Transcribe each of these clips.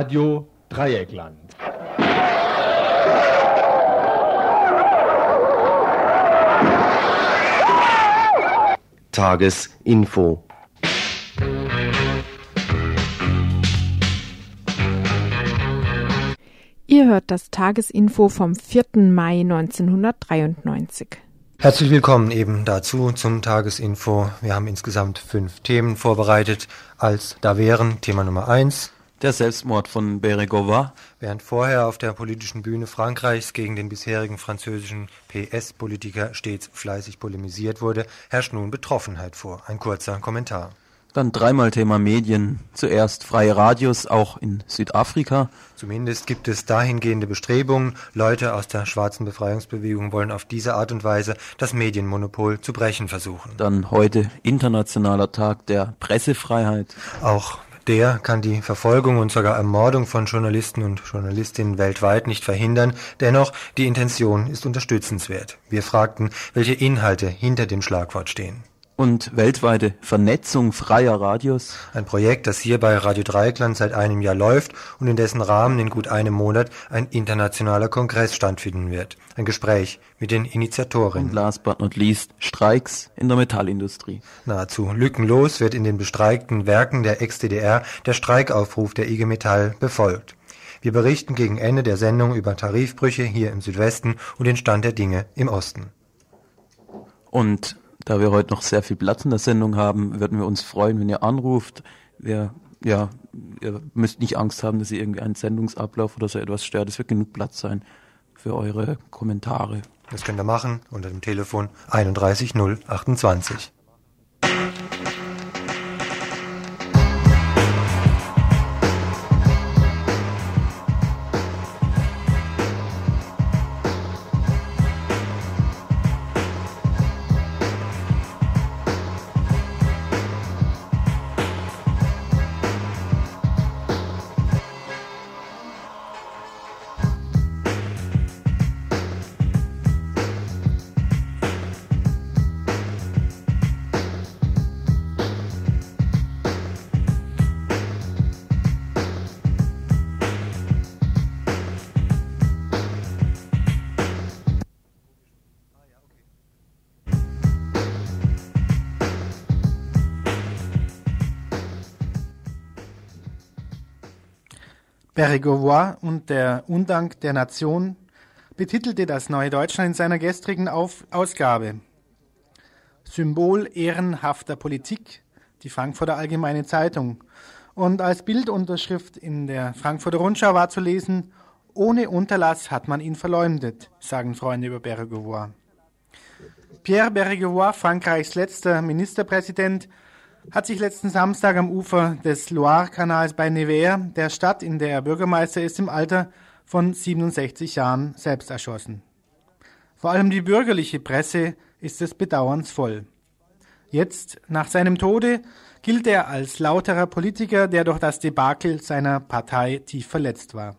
Radio Dreieckland. Tagesinfo. Ihr hört das Tagesinfo vom 4. Mai 1993. Herzlich willkommen eben dazu zum Tagesinfo. Wir haben insgesamt fünf Themen vorbereitet. Als da wären Thema Nummer eins. Der Selbstmord von Bérégovoy. Während vorher auf der politischen Bühne Frankreichs gegen den bisherigen französischen PS-Politiker stets fleißig polemisiert wurde, herrscht nun Betroffenheit vor. Ein kurzer Kommentar. Dann dreimal Thema Medien. Zuerst freie Radios, auch in Südafrika. Zumindest gibt es dahingehende Bestrebungen. Leute aus der schwarzen Befreiungsbewegung wollen auf diese Art und Weise das Medienmonopol zu brechen versuchen. Dann heute Internationaler Tag der Pressefreiheit. Auch der kann die Verfolgung und sogar Ermordung von Journalisten und Journalistinnen weltweit nicht verhindern. Dennoch, die Intention ist unterstützenswert. Wir fragten, welche Inhalte hinter dem Schlagwort stehen und weltweite Vernetzung freier Radios. Ein Projekt, das hier bei Radio Dreieckland seit einem Jahr läuft und in dessen Rahmen in gut einem Monat ein internationaler Kongress stattfinden wird. Ein Gespräch mit den Initiatoren. Und last but not least Streiks in der Metallindustrie. Nahezu lückenlos wird in den bestreikten Werken der Ex-DDR der Streikaufruf der IG Metall befolgt. Wir berichten gegen Ende der Sendung über Tarifbrüche hier im Südwesten und den Stand der Dinge im Osten. Und da wir heute noch sehr viel Platz in der Sendung haben, würden wir uns freuen, wenn ihr anruft. Wir, ja, ihr müsst nicht Angst haben, dass ihr irgendwie einen Sendungsablauf oder so etwas stört. Es wird genug Platz sein für eure Kommentare. Das könnt ihr machen unter dem Telefon 31028. Bérégovoy und der Undank der Nation betitelte das Neue Deutschland in seiner gestrigen Auf Ausgabe. Symbol ehrenhafter Politik, die Frankfurter Allgemeine Zeitung. Und als Bildunterschrift in der Frankfurter Rundschau war zu lesen, ohne Unterlass hat man ihn verleumdet, sagen Freunde über Bérégovoy. Pierre Bérégovoy, Frankreichs letzter Ministerpräsident, hat sich letzten Samstag am Ufer des Loire-Kanals bei Nevers, der Stadt, in der er Bürgermeister ist, im Alter von 67 Jahren selbst erschossen. Vor allem die bürgerliche Presse ist es bedauernsvoll. Jetzt, nach seinem Tode, gilt er als lauterer Politiker, der durch das Debakel seiner Partei tief verletzt war.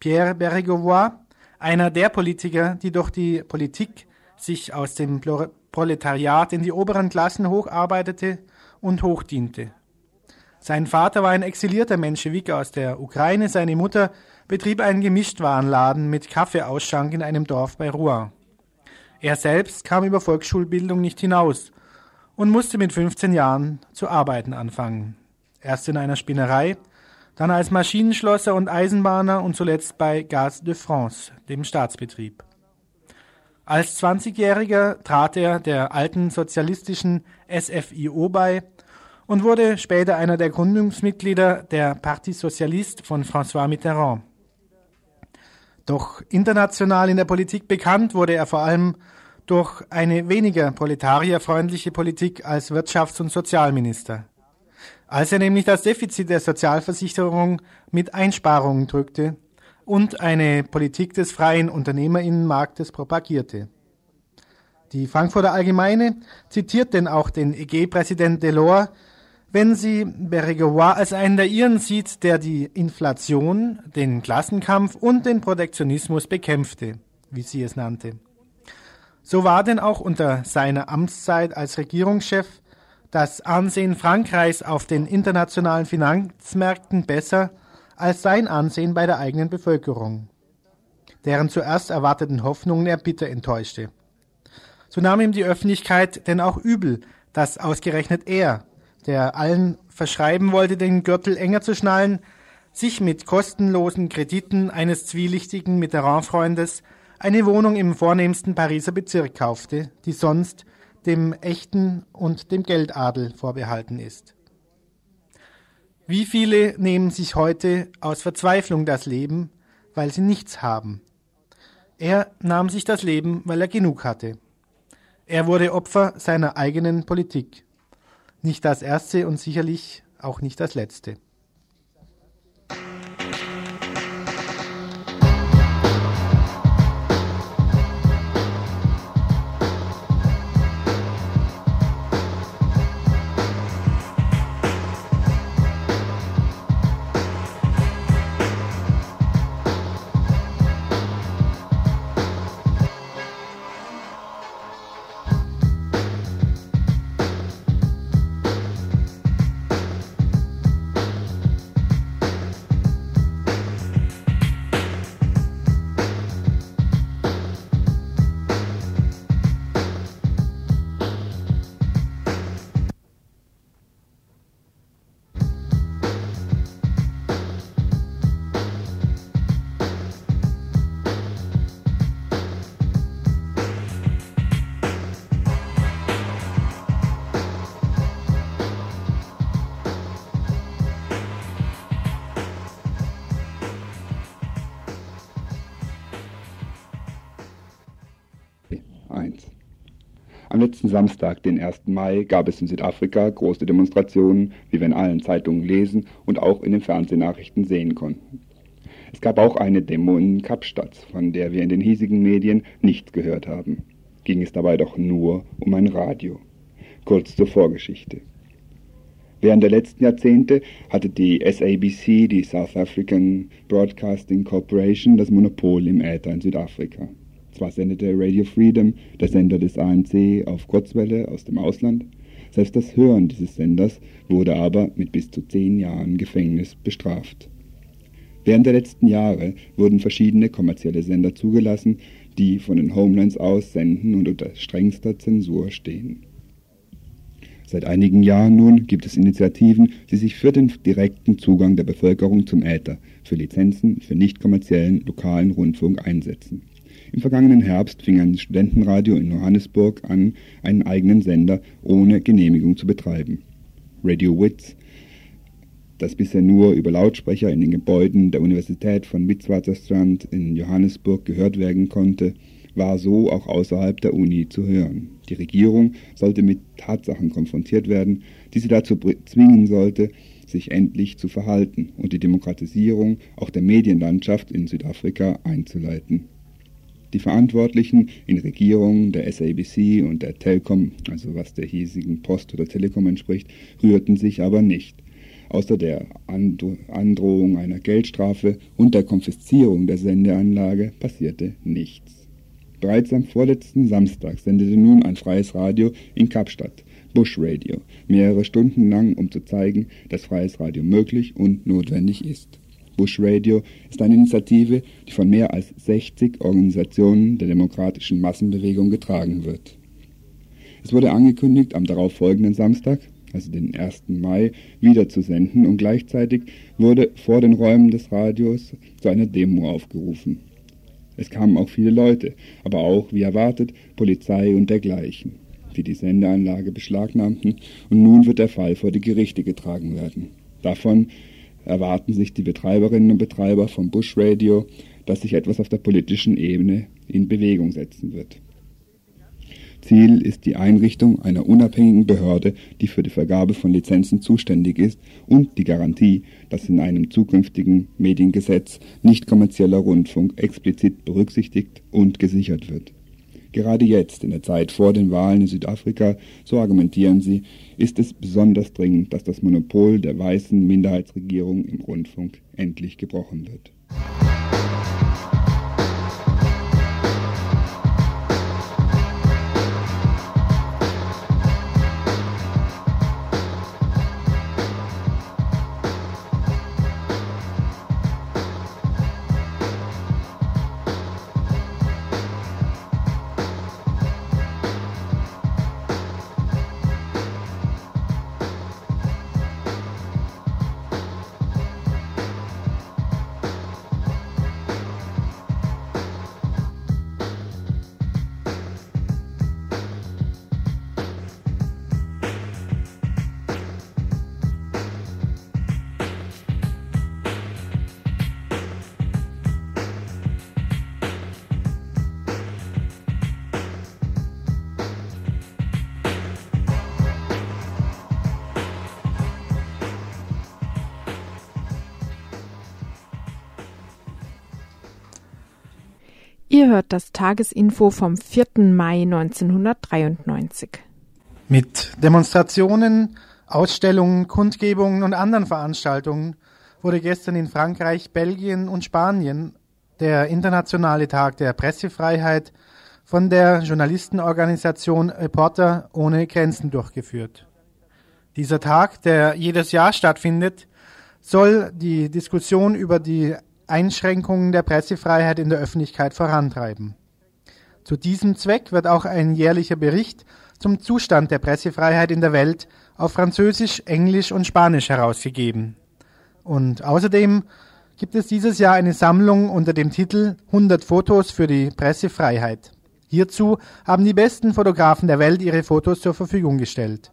Pierre Bérégovoy, einer der Politiker, die durch die Politik sich aus dem Proletariat in die oberen Klassen hocharbeitete und hochdiente. Sein Vater war ein exilierter Menschewik aus der Ukraine, seine Mutter betrieb einen Gemischtwarenladen mit Kaffeeausschank in einem Dorf bei Rouen. Er selbst kam über Volksschulbildung nicht hinaus und musste mit 15 Jahren zu arbeiten anfangen. Erst in einer Spinnerei, dann als Maschinenschlosser und Eisenbahner und zuletzt bei Gaz de France, dem Staatsbetrieb. Als 20-Jähriger trat er der alten sozialistischen SFIO bei und wurde später einer der Gründungsmitglieder der Parti Socialiste von François Mitterrand. Doch international in der Politik bekannt wurde er vor allem durch eine weniger proletarierfreundliche Politik als Wirtschafts- und Sozialminister. Als er nämlich das Defizit der Sozialversicherung mit Einsparungen drückte und eine Politik des freien Unternehmerinnenmarktes propagierte. Die Frankfurter Allgemeine zitiert denn auch den EG-Präsident Delors, wenn sie Bérégovoy als einen der ihren sieht, der die Inflation, den Klassenkampf und den Protektionismus bekämpfte, wie sie es nannte. So war denn auch unter seiner Amtszeit als Regierungschef das Ansehen Frankreichs auf den internationalen Finanzmärkten besser als sein Ansehen bei der eigenen Bevölkerung, deren zuerst erwarteten Hoffnungen er bitter enttäuschte. So nahm ihm die Öffentlichkeit denn auch übel, dass ausgerechnet er, der allen verschreiben wollte, den Gürtel enger zu schnallen, sich mit kostenlosen Krediten eines zwielichtigen Mitterrand-Freundes eine Wohnung im vornehmsten Pariser Bezirk kaufte, die sonst dem Echten und dem Geldadel vorbehalten ist. Wie viele nehmen sich heute aus Verzweiflung das Leben, weil sie nichts haben? Er nahm sich das Leben, weil er genug hatte. Er wurde Opfer seiner eigenen Politik. Nicht das erste und sicherlich auch nicht das letzte. Samstag, den 1. Mai, gab es in Südafrika große Demonstrationen, wie wir in allen Zeitungen lesen und auch in den Fernsehnachrichten sehen konnten. Es gab auch eine Demo in Kapstadt, von der wir in den hiesigen Medien nichts gehört haben. Ging es dabei doch nur um ein Radio. Kurz zur Vorgeschichte. Während der letzten Jahrzehnte hatte die SABC, die South African Broadcasting Corporation, das Monopol im Äther in Südafrika. Zwar sendete Radio Freedom, der Sender des ANC, auf Kurzwelle aus dem Ausland, selbst das Hören dieses Senders wurde aber mit bis zu zehn Jahren Gefängnis bestraft. Während der letzten Jahre wurden verschiedene kommerzielle Sender zugelassen, die von den Homelands aus senden und unter strengster Zensur stehen. Seit einigen Jahren nun gibt es Initiativen, die sich für den direkten Zugang der Bevölkerung zum Äther, für Lizenzen für nicht kommerziellen lokalen Rundfunk einsetzen. Im vergangenen Herbst fing ein Studentenradio in Johannesburg an, einen eigenen Sender ohne Genehmigung zu betreiben. Radio Wits, das bisher nur über Lautsprecher in den Gebäuden der Universität von Witwatersrand in Johannesburg gehört werden konnte, war so auch außerhalb der Uni zu hören. Die Regierung sollte mit Tatsachen konfrontiert werden, die sie dazu zwingen sollte, sich endlich zu verhalten und die Demokratisierung auch der Medienlandschaft in Südafrika einzuleiten. Die Verantwortlichen in Regierungen der SABC und der Telkom, also was der hiesigen Post oder Telekom entspricht, rührten sich aber nicht. Außer der Androhung einer Geldstrafe und der Konfiszierung der Sendeanlage passierte nichts. Bereits am vorletzten Samstag sendete nun ein freies Radio in Kapstadt, Bush Radio, mehrere Stunden lang, um zu zeigen, dass freies Radio möglich und notwendig ist. Bush Radio ist eine Initiative, die von mehr als 60 Organisationen der demokratischen Massenbewegung getragen wird. Es wurde angekündigt, am darauffolgenden Samstag, also den 1. Mai, wieder zu senden und gleichzeitig wurde vor den Räumen des Radios zu einer Demo aufgerufen. Es kamen auch viele Leute, aber auch, wie erwartet, Polizei und dergleichen, die die Sendeanlage beschlagnahmten und nun wird der Fall vor die Gerichte getragen werden. Davon erwarten sich die Betreiberinnen und Betreiber vom Bush Radio, dass sich etwas auf der politischen Ebene in Bewegung setzen wird. Ziel ist die Einrichtung einer unabhängigen Behörde, die für die Vergabe von Lizenzen zuständig ist und die Garantie, dass in einem zukünftigen Mediengesetz nicht kommerzieller Rundfunk explizit berücksichtigt und gesichert wird. Gerade jetzt, in der Zeit vor den Wahlen in Südafrika, so argumentieren sie, ist es besonders dringend, dass das Monopol der weißen Minderheitsregierung im Rundfunk endlich gebrochen wird. Hört das Tagesinfo vom 4. Mai 1993. Mit Demonstrationen, Ausstellungen, Kundgebungen und anderen Veranstaltungen wurde gestern in Frankreich, Belgien und Spanien der internationale Tag der Pressefreiheit von der Journalistenorganisation Reporter ohne Grenzen durchgeführt. Dieser Tag, der jedes Jahr stattfindet, soll die Diskussion über die Einschränkungen der Pressefreiheit in der Öffentlichkeit vorantreiben. Zu diesem Zweck wird auch ein jährlicher Bericht zum Zustand der Pressefreiheit in der Welt auf Französisch, Englisch und Spanisch herausgegeben. Und außerdem gibt es dieses Jahr eine Sammlung unter dem Titel 100 Fotos für die Pressefreiheit. Hierzu haben die besten Fotografen der Welt ihre Fotos zur Verfügung gestellt.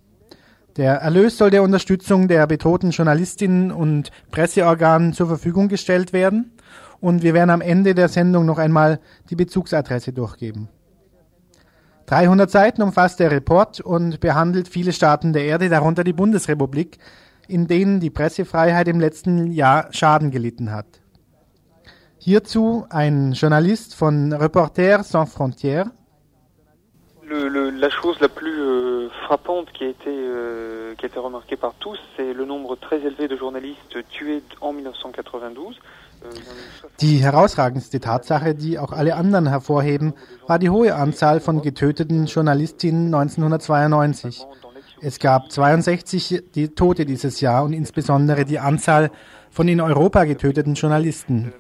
Der Erlös soll der Unterstützung der bedrohten Journalistinnen und Presseorganen zur Verfügung gestellt werden. Und wir werden am Ende der Sendung noch einmal die Bezugsadresse durchgeben. 300 Seiten umfasst der Report und behandelt viele Staaten der Erde, darunter die Bundesrepublik, in denen die Pressefreiheit im letzten Jahr Schaden gelitten hat. Hierzu ein Journalist von Reporters sans frontières, Le, le, la chose la plus euh, frappante qui a été euh, qui a été remarquée par tous, c'est le nombre très élevé de journalistes tués en 1992. Euh, Die herausragendste Tatsache, die auch alle anderen hervorheben, war die hohe Anzahl von getöteten Journalistinnen 1992. Es gab 62 die Tote dieses Jahr und insbesondere die Anzahl von in Europa getöteten Journalisten.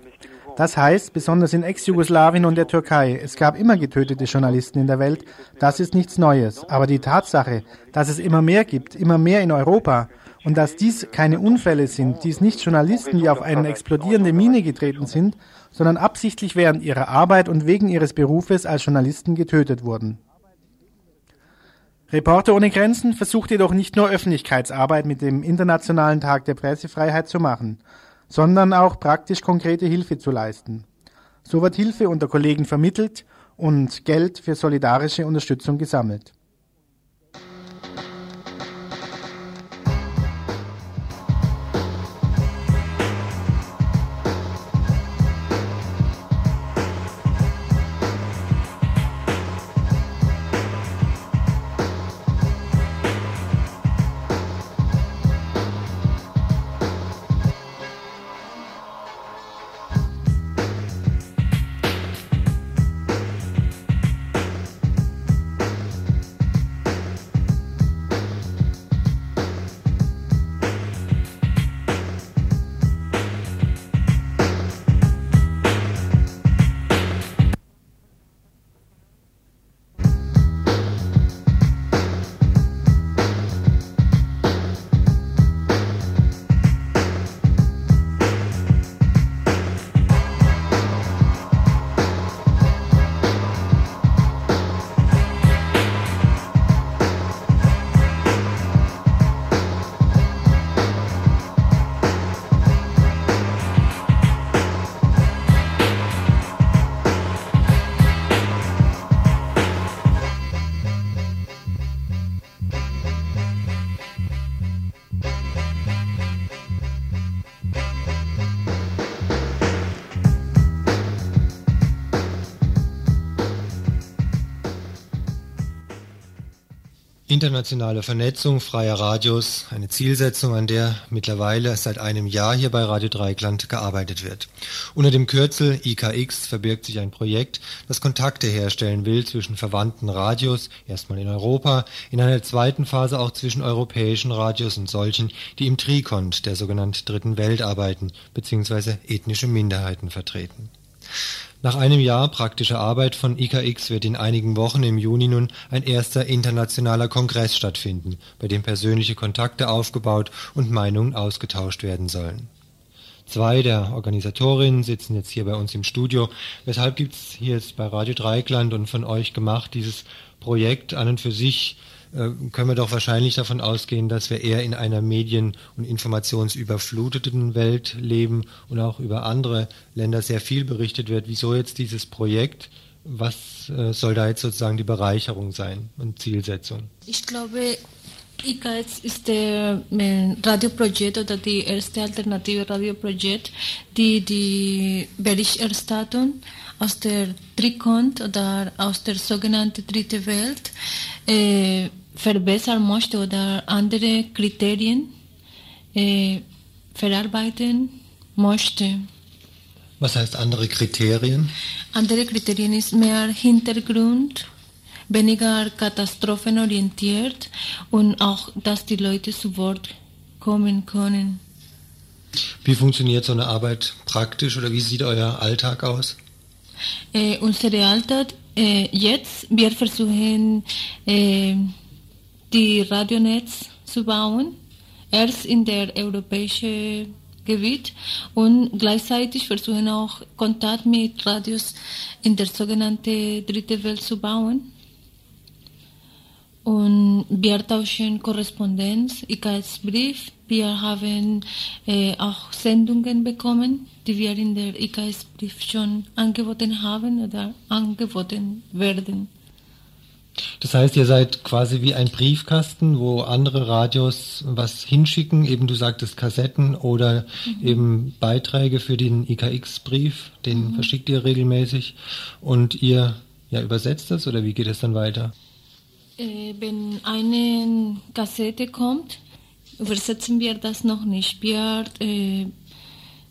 Das heißt, besonders in Ex-Jugoslawien und der Türkei, es gab immer getötete Journalisten in der Welt. Das ist nichts Neues. Aber die Tatsache, dass es immer mehr gibt, immer mehr in Europa, und dass dies keine Unfälle sind, dies nicht Journalisten, die auf eine explodierende Mine getreten sind, sondern absichtlich während ihrer Arbeit und wegen ihres Berufes als Journalisten getötet wurden. Reporter ohne Grenzen versucht jedoch nicht nur Öffentlichkeitsarbeit mit dem Internationalen Tag der Pressefreiheit zu machen, sondern auch praktisch konkrete Hilfe zu leisten. So wird Hilfe unter Kollegen vermittelt und Geld für solidarische Unterstützung gesammelt. Internationale Vernetzung freier Radios, eine Zielsetzung, an der mittlerweile seit einem Jahr hier bei Radio Dreikland gearbeitet wird. Unter dem Kürzel IKX verbirgt sich ein Projekt, das Kontakte herstellen will zwischen verwandten Radios, erstmal in Europa, in einer zweiten Phase auch zwischen europäischen Radios und solchen, die im Trikont der sogenannten Dritten Welt arbeiten bzw. ethnische Minderheiten vertreten. Nach einem Jahr praktischer Arbeit von IKX wird in einigen Wochen im Juni nun ein erster internationaler Kongress stattfinden, bei dem persönliche Kontakte aufgebaut und Meinungen ausgetauscht werden sollen. Zwei der Organisatorinnen sitzen jetzt hier bei uns im Studio. Weshalb gibt's hier jetzt bei Radio Dreikland und von euch gemacht dieses Projekt an und für sich können wir doch wahrscheinlich davon ausgehen, dass wir eher in einer medien- und informationsüberfluteten Welt leben und auch über andere Länder sehr viel berichtet wird. Wieso jetzt dieses Projekt? Was äh, soll da jetzt sozusagen die Bereicherung sein und Zielsetzung? Ich glaube, IKS ist der äh, Radioprojekt oder die erste alternative Radioprojekt, die die Berichterstattung aus der Trikont oder aus der sogenannten Dritte Welt äh, verbessern möchte oder andere Kriterien äh, verarbeiten möchte. Was heißt andere Kriterien? Andere Kriterien ist mehr Hintergrund, weniger katastrophenorientiert und auch, dass die Leute zu Wort kommen können. Wie funktioniert so eine Arbeit praktisch oder wie sieht euer Alltag aus? Äh, unsere Alltag äh, jetzt, wir versuchen äh, die Radionetz zu bauen, erst in der europäischen Gebiet und gleichzeitig versuchen auch Kontakt mit Radios in der sogenannten Dritte Welt zu bauen. Und wir tauschen Korrespondenz, IKS-Brief. Wir haben äh, auch Sendungen bekommen, die wir in der IKS-Brief schon angeboten haben oder angeboten werden. Das heißt, ihr seid quasi wie ein Briefkasten, wo andere Radios was hinschicken, eben du sagtest Kassetten oder mhm. eben Beiträge für den IKX-Brief, den mhm. verschickt ihr regelmäßig und ihr ja, übersetzt das oder wie geht es dann weiter? Äh, wenn eine Kassette kommt, übersetzen wir das noch nicht. Wir äh,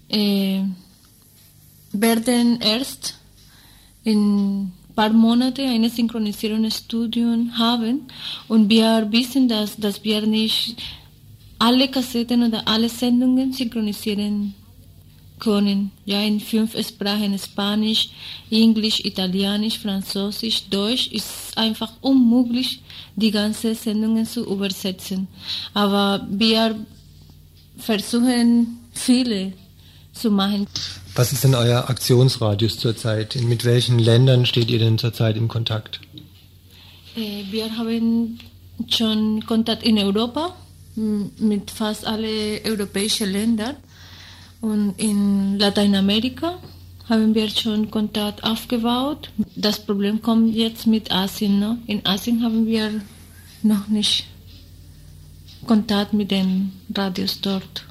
äh, werden erst in paar Monate eine Synchronisierungsstudium haben und wir wissen, dass, dass wir nicht alle Kassetten oder alle Sendungen synchronisieren können. Ja, in fünf Sprachen, Spanisch, Englisch, Italienisch, Französisch, Deutsch, ist einfach unmöglich, die ganzen Sendungen zu übersetzen. Aber wir versuchen viele zu machen. Was ist denn euer Aktionsradius zurzeit? Mit welchen Ländern steht ihr denn zurzeit im Kontakt? Äh, wir haben schon Kontakt in Europa mit fast allen europäischen Ländern und in Lateinamerika haben wir schon Kontakt aufgebaut. Das Problem kommt jetzt mit Asien. Ne? In Asien haben wir noch nicht Kontakt mit den Radios dort.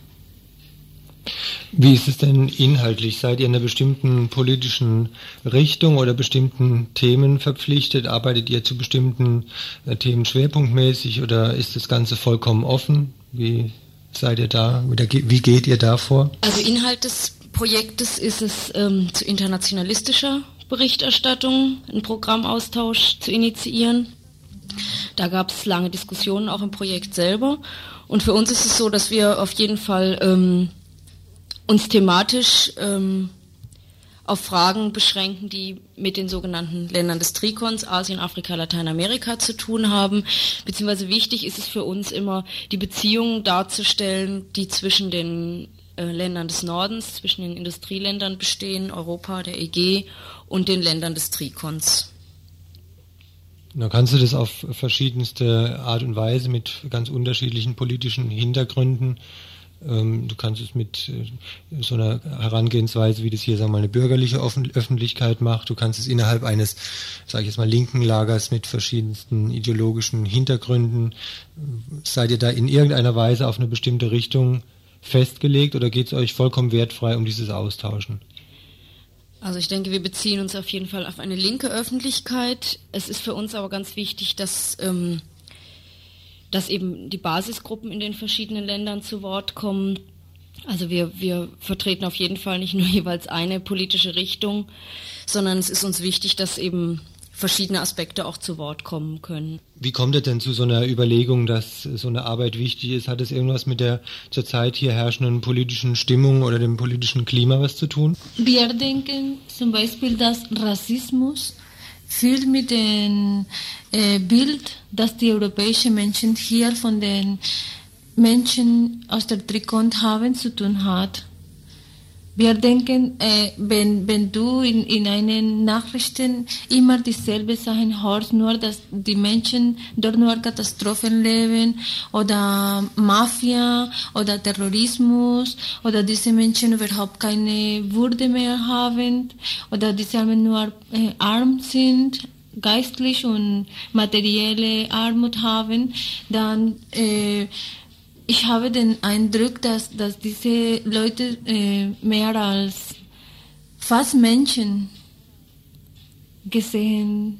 Wie ist es denn inhaltlich? Seid ihr in einer bestimmten politischen Richtung oder bestimmten Themen verpflichtet? Arbeitet ihr zu bestimmten äh, Themen schwerpunktmäßig oder ist das Ganze vollkommen offen? Wie seid ihr da? Wie geht ihr da vor? Also Inhalt des Projektes ist es, ähm, zu internationalistischer Berichterstattung einen Programmaustausch zu initiieren. Da gab es lange Diskussionen auch im Projekt selber. Und für uns ist es so, dass wir auf jeden Fall ähm, uns thematisch ähm, auf Fragen beschränken, die mit den sogenannten Ländern des Trikons, Asien, Afrika, Lateinamerika zu tun haben. Beziehungsweise wichtig ist es für uns immer, die Beziehungen darzustellen, die zwischen den äh, Ländern des Nordens, zwischen den Industrieländern bestehen, Europa, der EG und den Ländern des Trikons. Da kannst du das auf verschiedenste Art und Weise mit ganz unterschiedlichen politischen Hintergründen ähm, du kannst es mit äh, so einer Herangehensweise, wie das hier, sagen wir mal, eine bürgerliche Öffentlichkeit macht. Du kannst es innerhalb eines, sage ich jetzt mal, linken Lagers mit verschiedensten ideologischen Hintergründen. Seid ihr da in irgendeiner Weise auf eine bestimmte Richtung festgelegt oder geht es euch vollkommen wertfrei um dieses Austauschen? Also ich denke, wir beziehen uns auf jeden Fall auf eine linke Öffentlichkeit. Es ist für uns aber ganz wichtig, dass ähm, dass eben die Basisgruppen in den verschiedenen Ländern zu Wort kommen. Also wir, wir vertreten auf jeden Fall nicht nur jeweils eine politische Richtung, sondern es ist uns wichtig, dass eben verschiedene Aspekte auch zu Wort kommen können. Wie kommt es denn zu so einer Überlegung, dass so eine Arbeit wichtig ist? Hat es irgendwas mit der zurzeit hier herrschenden politischen Stimmung oder dem politischen Klima was zu tun? Wir denken zum Beispiel, dass Rassismus viel mit dem äh, Bild, das die europäischen Menschen hier von den Menschen aus der Trikont haben, zu tun hat. Wir denken, äh, wenn, wenn du in, in einen Nachrichten immer dieselbe Sachen hörst, nur dass die Menschen dort nur Katastrophen leben oder Mafia oder Terrorismus oder diese Menschen überhaupt keine Würde mehr haben oder diese Armen nur äh, arm sind, geistlich und materielle Armut haben, dann äh, ich habe den Eindruck, dass, dass diese Leute äh, mehr als fast Menschen gesehen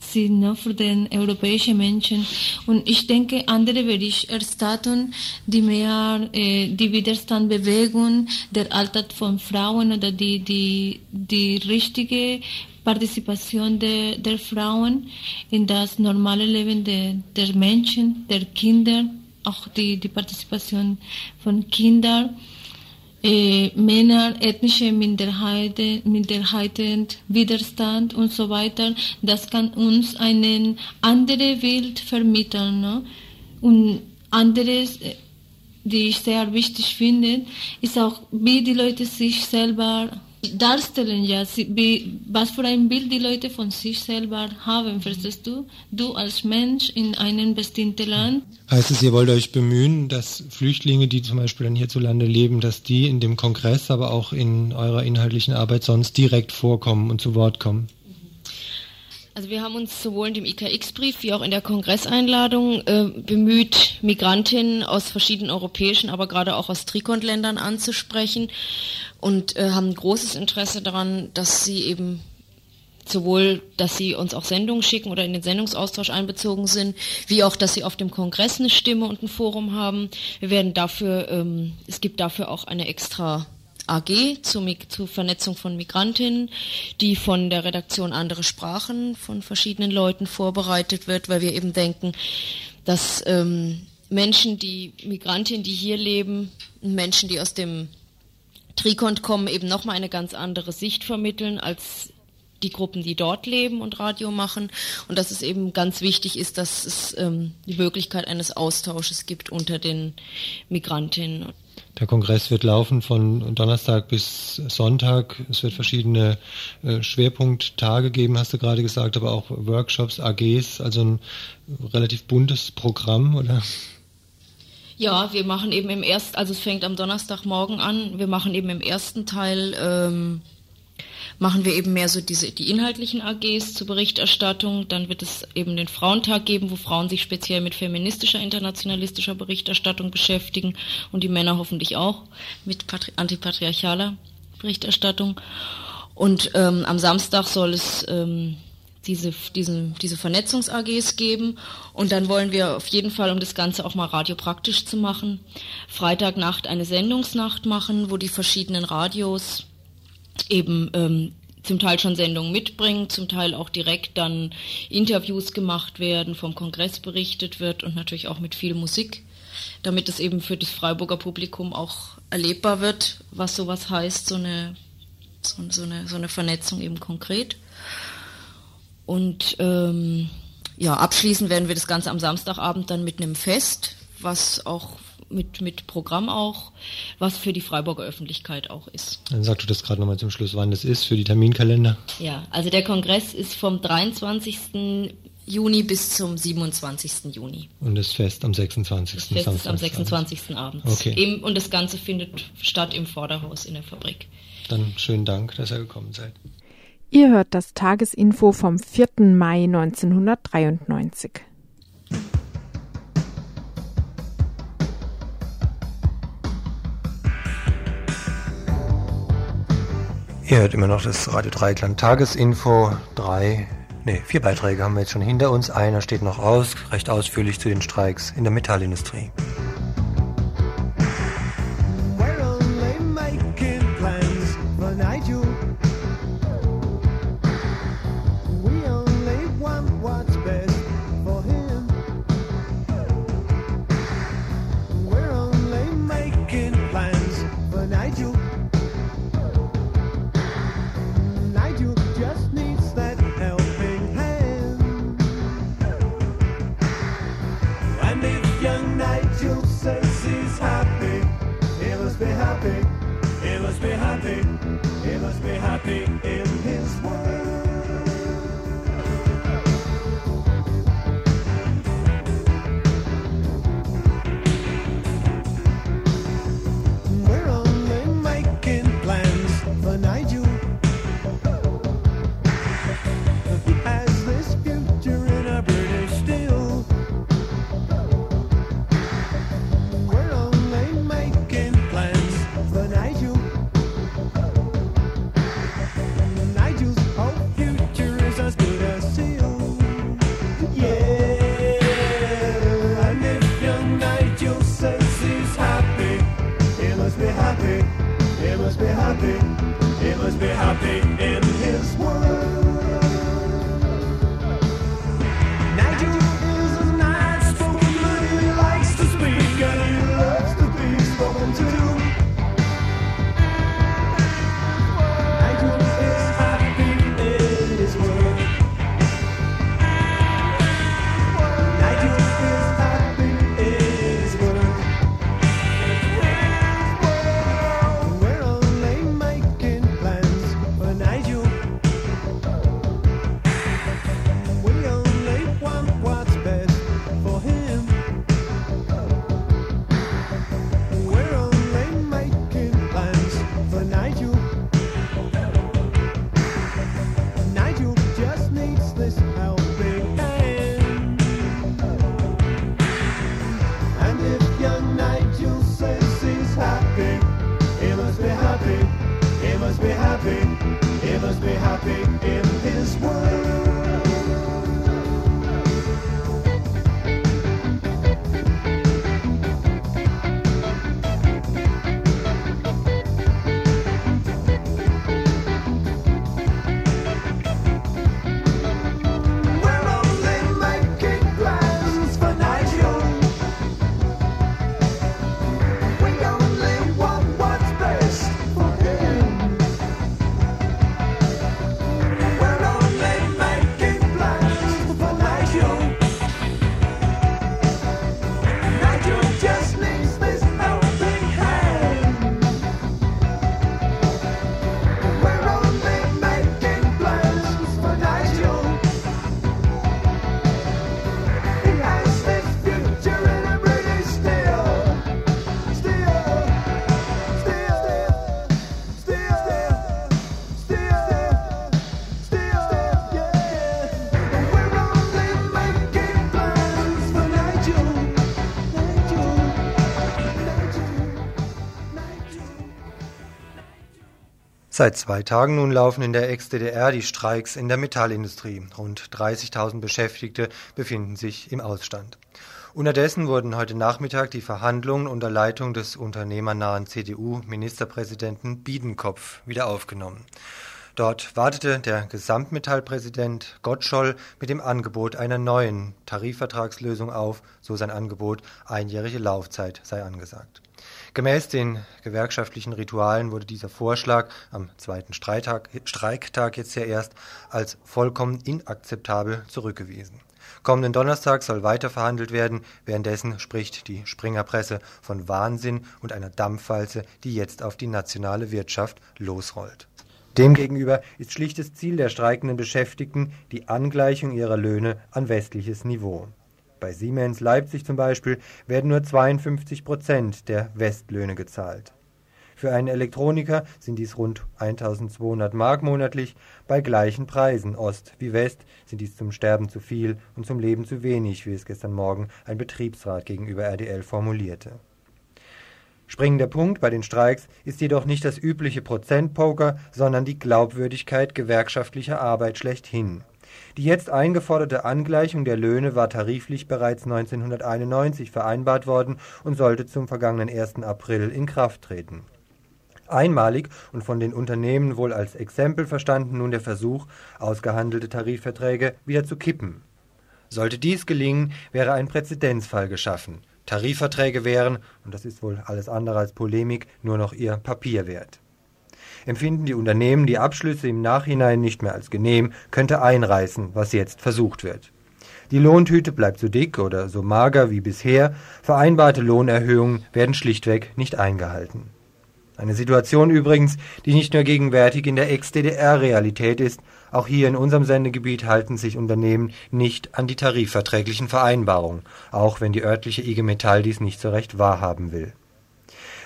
sind ne, für den europäischen Menschen. Und ich denke, andere Berichterstattung, die mehr äh, die Widerstandsbewegung, der Alltag von Frauen oder die, die, die richtige Partizipation der, der Frauen in das normale Leben der, der Menschen, der Kinder, auch die, die Partizipation von Kindern äh, Männer, ethnische Minderheiten, Minderheiten, Widerstand und so weiter. Das kann uns eine andere Welt vermitteln. Ne? Und anderes, äh, die ich sehr wichtig finde, ist auch, wie die Leute sich selber darstellen, ja, wie, was für ein Bild die Leute von sich selber haben, verstehst du? Du als Mensch in einem bestimmten Land. Heißt es, ihr wollt euch bemühen, dass Flüchtlinge, die zum Beispiel dann hierzulande leben, dass die in dem Kongress, aber auch in eurer inhaltlichen Arbeit sonst direkt vorkommen und zu Wort kommen? Also wir haben uns sowohl in dem IKX-Brief wie auch in der Kongresseinladung äh, bemüht, Migrantinnen aus verschiedenen europäischen, aber gerade auch aus Trikont-Ländern anzusprechen und äh, haben großes Interesse daran, dass sie eben sowohl, dass sie uns auch Sendungen schicken oder in den Sendungsaustausch einbezogen sind, wie auch, dass sie auf dem Kongress eine Stimme und ein Forum haben. Wir werden dafür, ähm, es gibt dafür auch eine extra AG zur, zur, Vernetzung von Migrantinnen, die von der Redaktion andere Sprachen von verschiedenen Leuten vorbereitet wird, weil wir eben denken, dass ähm, Menschen, die Migrantinnen, die hier leben, Menschen, die aus dem Trikont kommen, eben nochmal eine ganz andere Sicht vermitteln als die Gruppen, die dort leben und Radio machen. Und dass es eben ganz wichtig ist, dass es ähm, die Möglichkeit eines Austausches gibt unter den Migrantinnen. Der Kongress wird laufen von Donnerstag bis Sonntag. Es wird verschiedene äh, Schwerpunkttage geben, hast du gerade gesagt, aber auch Workshops, AGs, also ein relativ buntes Programm, oder? Ja, wir machen eben im ersten, also es fängt am Donnerstagmorgen an, wir machen eben im ersten Teil ähm, machen wir eben mehr so diese die inhaltlichen AGs zur Berichterstattung. Dann wird es eben den Frauentag geben, wo Frauen sich speziell mit feministischer, internationalistischer Berichterstattung beschäftigen und die Männer hoffentlich auch mit antipatriarchaler Berichterstattung. Und ähm, am Samstag soll es ähm, diese, diesen, diese Vernetzungs-AGs geben. Und dann wollen wir auf jeden Fall, um das Ganze auch mal radiopraktisch zu machen, Freitagnacht eine Sendungsnacht machen, wo die verschiedenen Radios eben ähm, zum Teil schon Sendungen mitbringen, zum Teil auch direkt dann Interviews gemacht werden, vom Kongress berichtet wird und natürlich auch mit viel Musik, damit es eben für das Freiburger Publikum auch erlebbar wird, was sowas heißt, so eine, so, so eine, so eine Vernetzung eben konkret. Und ähm, ja, abschließend werden wir das Ganze am Samstagabend dann mit einem Fest, was auch mit, mit Programm auch, was für die Freiburger Öffentlichkeit auch ist. Dann sagst du das gerade nochmal zum Schluss, wann das ist für die Terminkalender. Ja, also der Kongress ist vom 23. Juni bis zum 27. Juni. Und das Fest am 26. Das Fest ist am 26. Abend. Okay. Im, und das Ganze findet statt im Vorderhaus in der Fabrik. Dann schönen Dank, dass ihr gekommen seid. Ihr hört das Tagesinfo vom 4. Mai 1993. Ihr hört immer noch das Radio Dreiklang Tagesinfo. Drei, nee, vier Beiträge haben wir jetzt schon hinter uns. Einer steht noch aus, recht ausführlich zu den Streiks in der Metallindustrie. happy. He must be happy in his world. Seit zwei Tagen nun laufen in der Ex-DDR die Streiks in der Metallindustrie. Rund 30.000 Beschäftigte befinden sich im Ausstand. Unterdessen wurden heute Nachmittag die Verhandlungen unter Leitung des unternehmernahen CDU-Ministerpräsidenten Biedenkopf wieder aufgenommen. Dort wartete der Gesamtmetallpräsident Gottscholl mit dem Angebot einer neuen Tarifvertragslösung auf, so sein Angebot, einjährige Laufzeit sei angesagt. Gemäß den gewerkschaftlichen Ritualen wurde dieser Vorschlag am zweiten Streiktag, Streiktag jetzt ja erst als vollkommen inakzeptabel zurückgewiesen. Kommenden Donnerstag soll weiter verhandelt werden, währenddessen spricht die Springerpresse von Wahnsinn und einer Dampfwalze, die jetzt auf die nationale Wirtschaft losrollt. Demgegenüber ist schlichtes Ziel der streikenden Beschäftigten die Angleichung ihrer Löhne an westliches Niveau. Bei Siemens Leipzig zum Beispiel werden nur 52 Prozent der Westlöhne gezahlt. Für einen Elektroniker sind dies rund 1200 Mark monatlich, bei gleichen Preisen Ost wie West sind dies zum Sterben zu viel und zum Leben zu wenig, wie es gestern Morgen ein Betriebsrat gegenüber RDL formulierte. Springender Punkt bei den Streiks ist jedoch nicht das übliche Prozentpoker, sondern die Glaubwürdigkeit gewerkschaftlicher Arbeit schlechthin. Die jetzt eingeforderte Angleichung der Löhne war tariflich bereits 1991 vereinbart worden und sollte zum vergangenen 1. April in Kraft treten. Einmalig und von den Unternehmen wohl als Exempel verstanden nun der Versuch, ausgehandelte Tarifverträge wieder zu kippen. Sollte dies gelingen, wäre ein Präzedenzfall geschaffen. Tarifverträge wären, und das ist wohl alles andere als Polemik, nur noch ihr Papier wert. Empfinden die Unternehmen die Abschlüsse im Nachhinein nicht mehr als genehm, könnte einreißen, was jetzt versucht wird. Die Lohntüte bleibt so dick oder so mager wie bisher, vereinbarte Lohnerhöhungen werden schlichtweg nicht eingehalten. Eine Situation übrigens, die nicht nur gegenwärtig in der Ex-DDR Realität ist, auch hier in unserem Sendegebiet halten sich Unternehmen nicht an die tarifverträglichen Vereinbarungen, auch wenn die örtliche IG Metall dies nicht so recht wahrhaben will.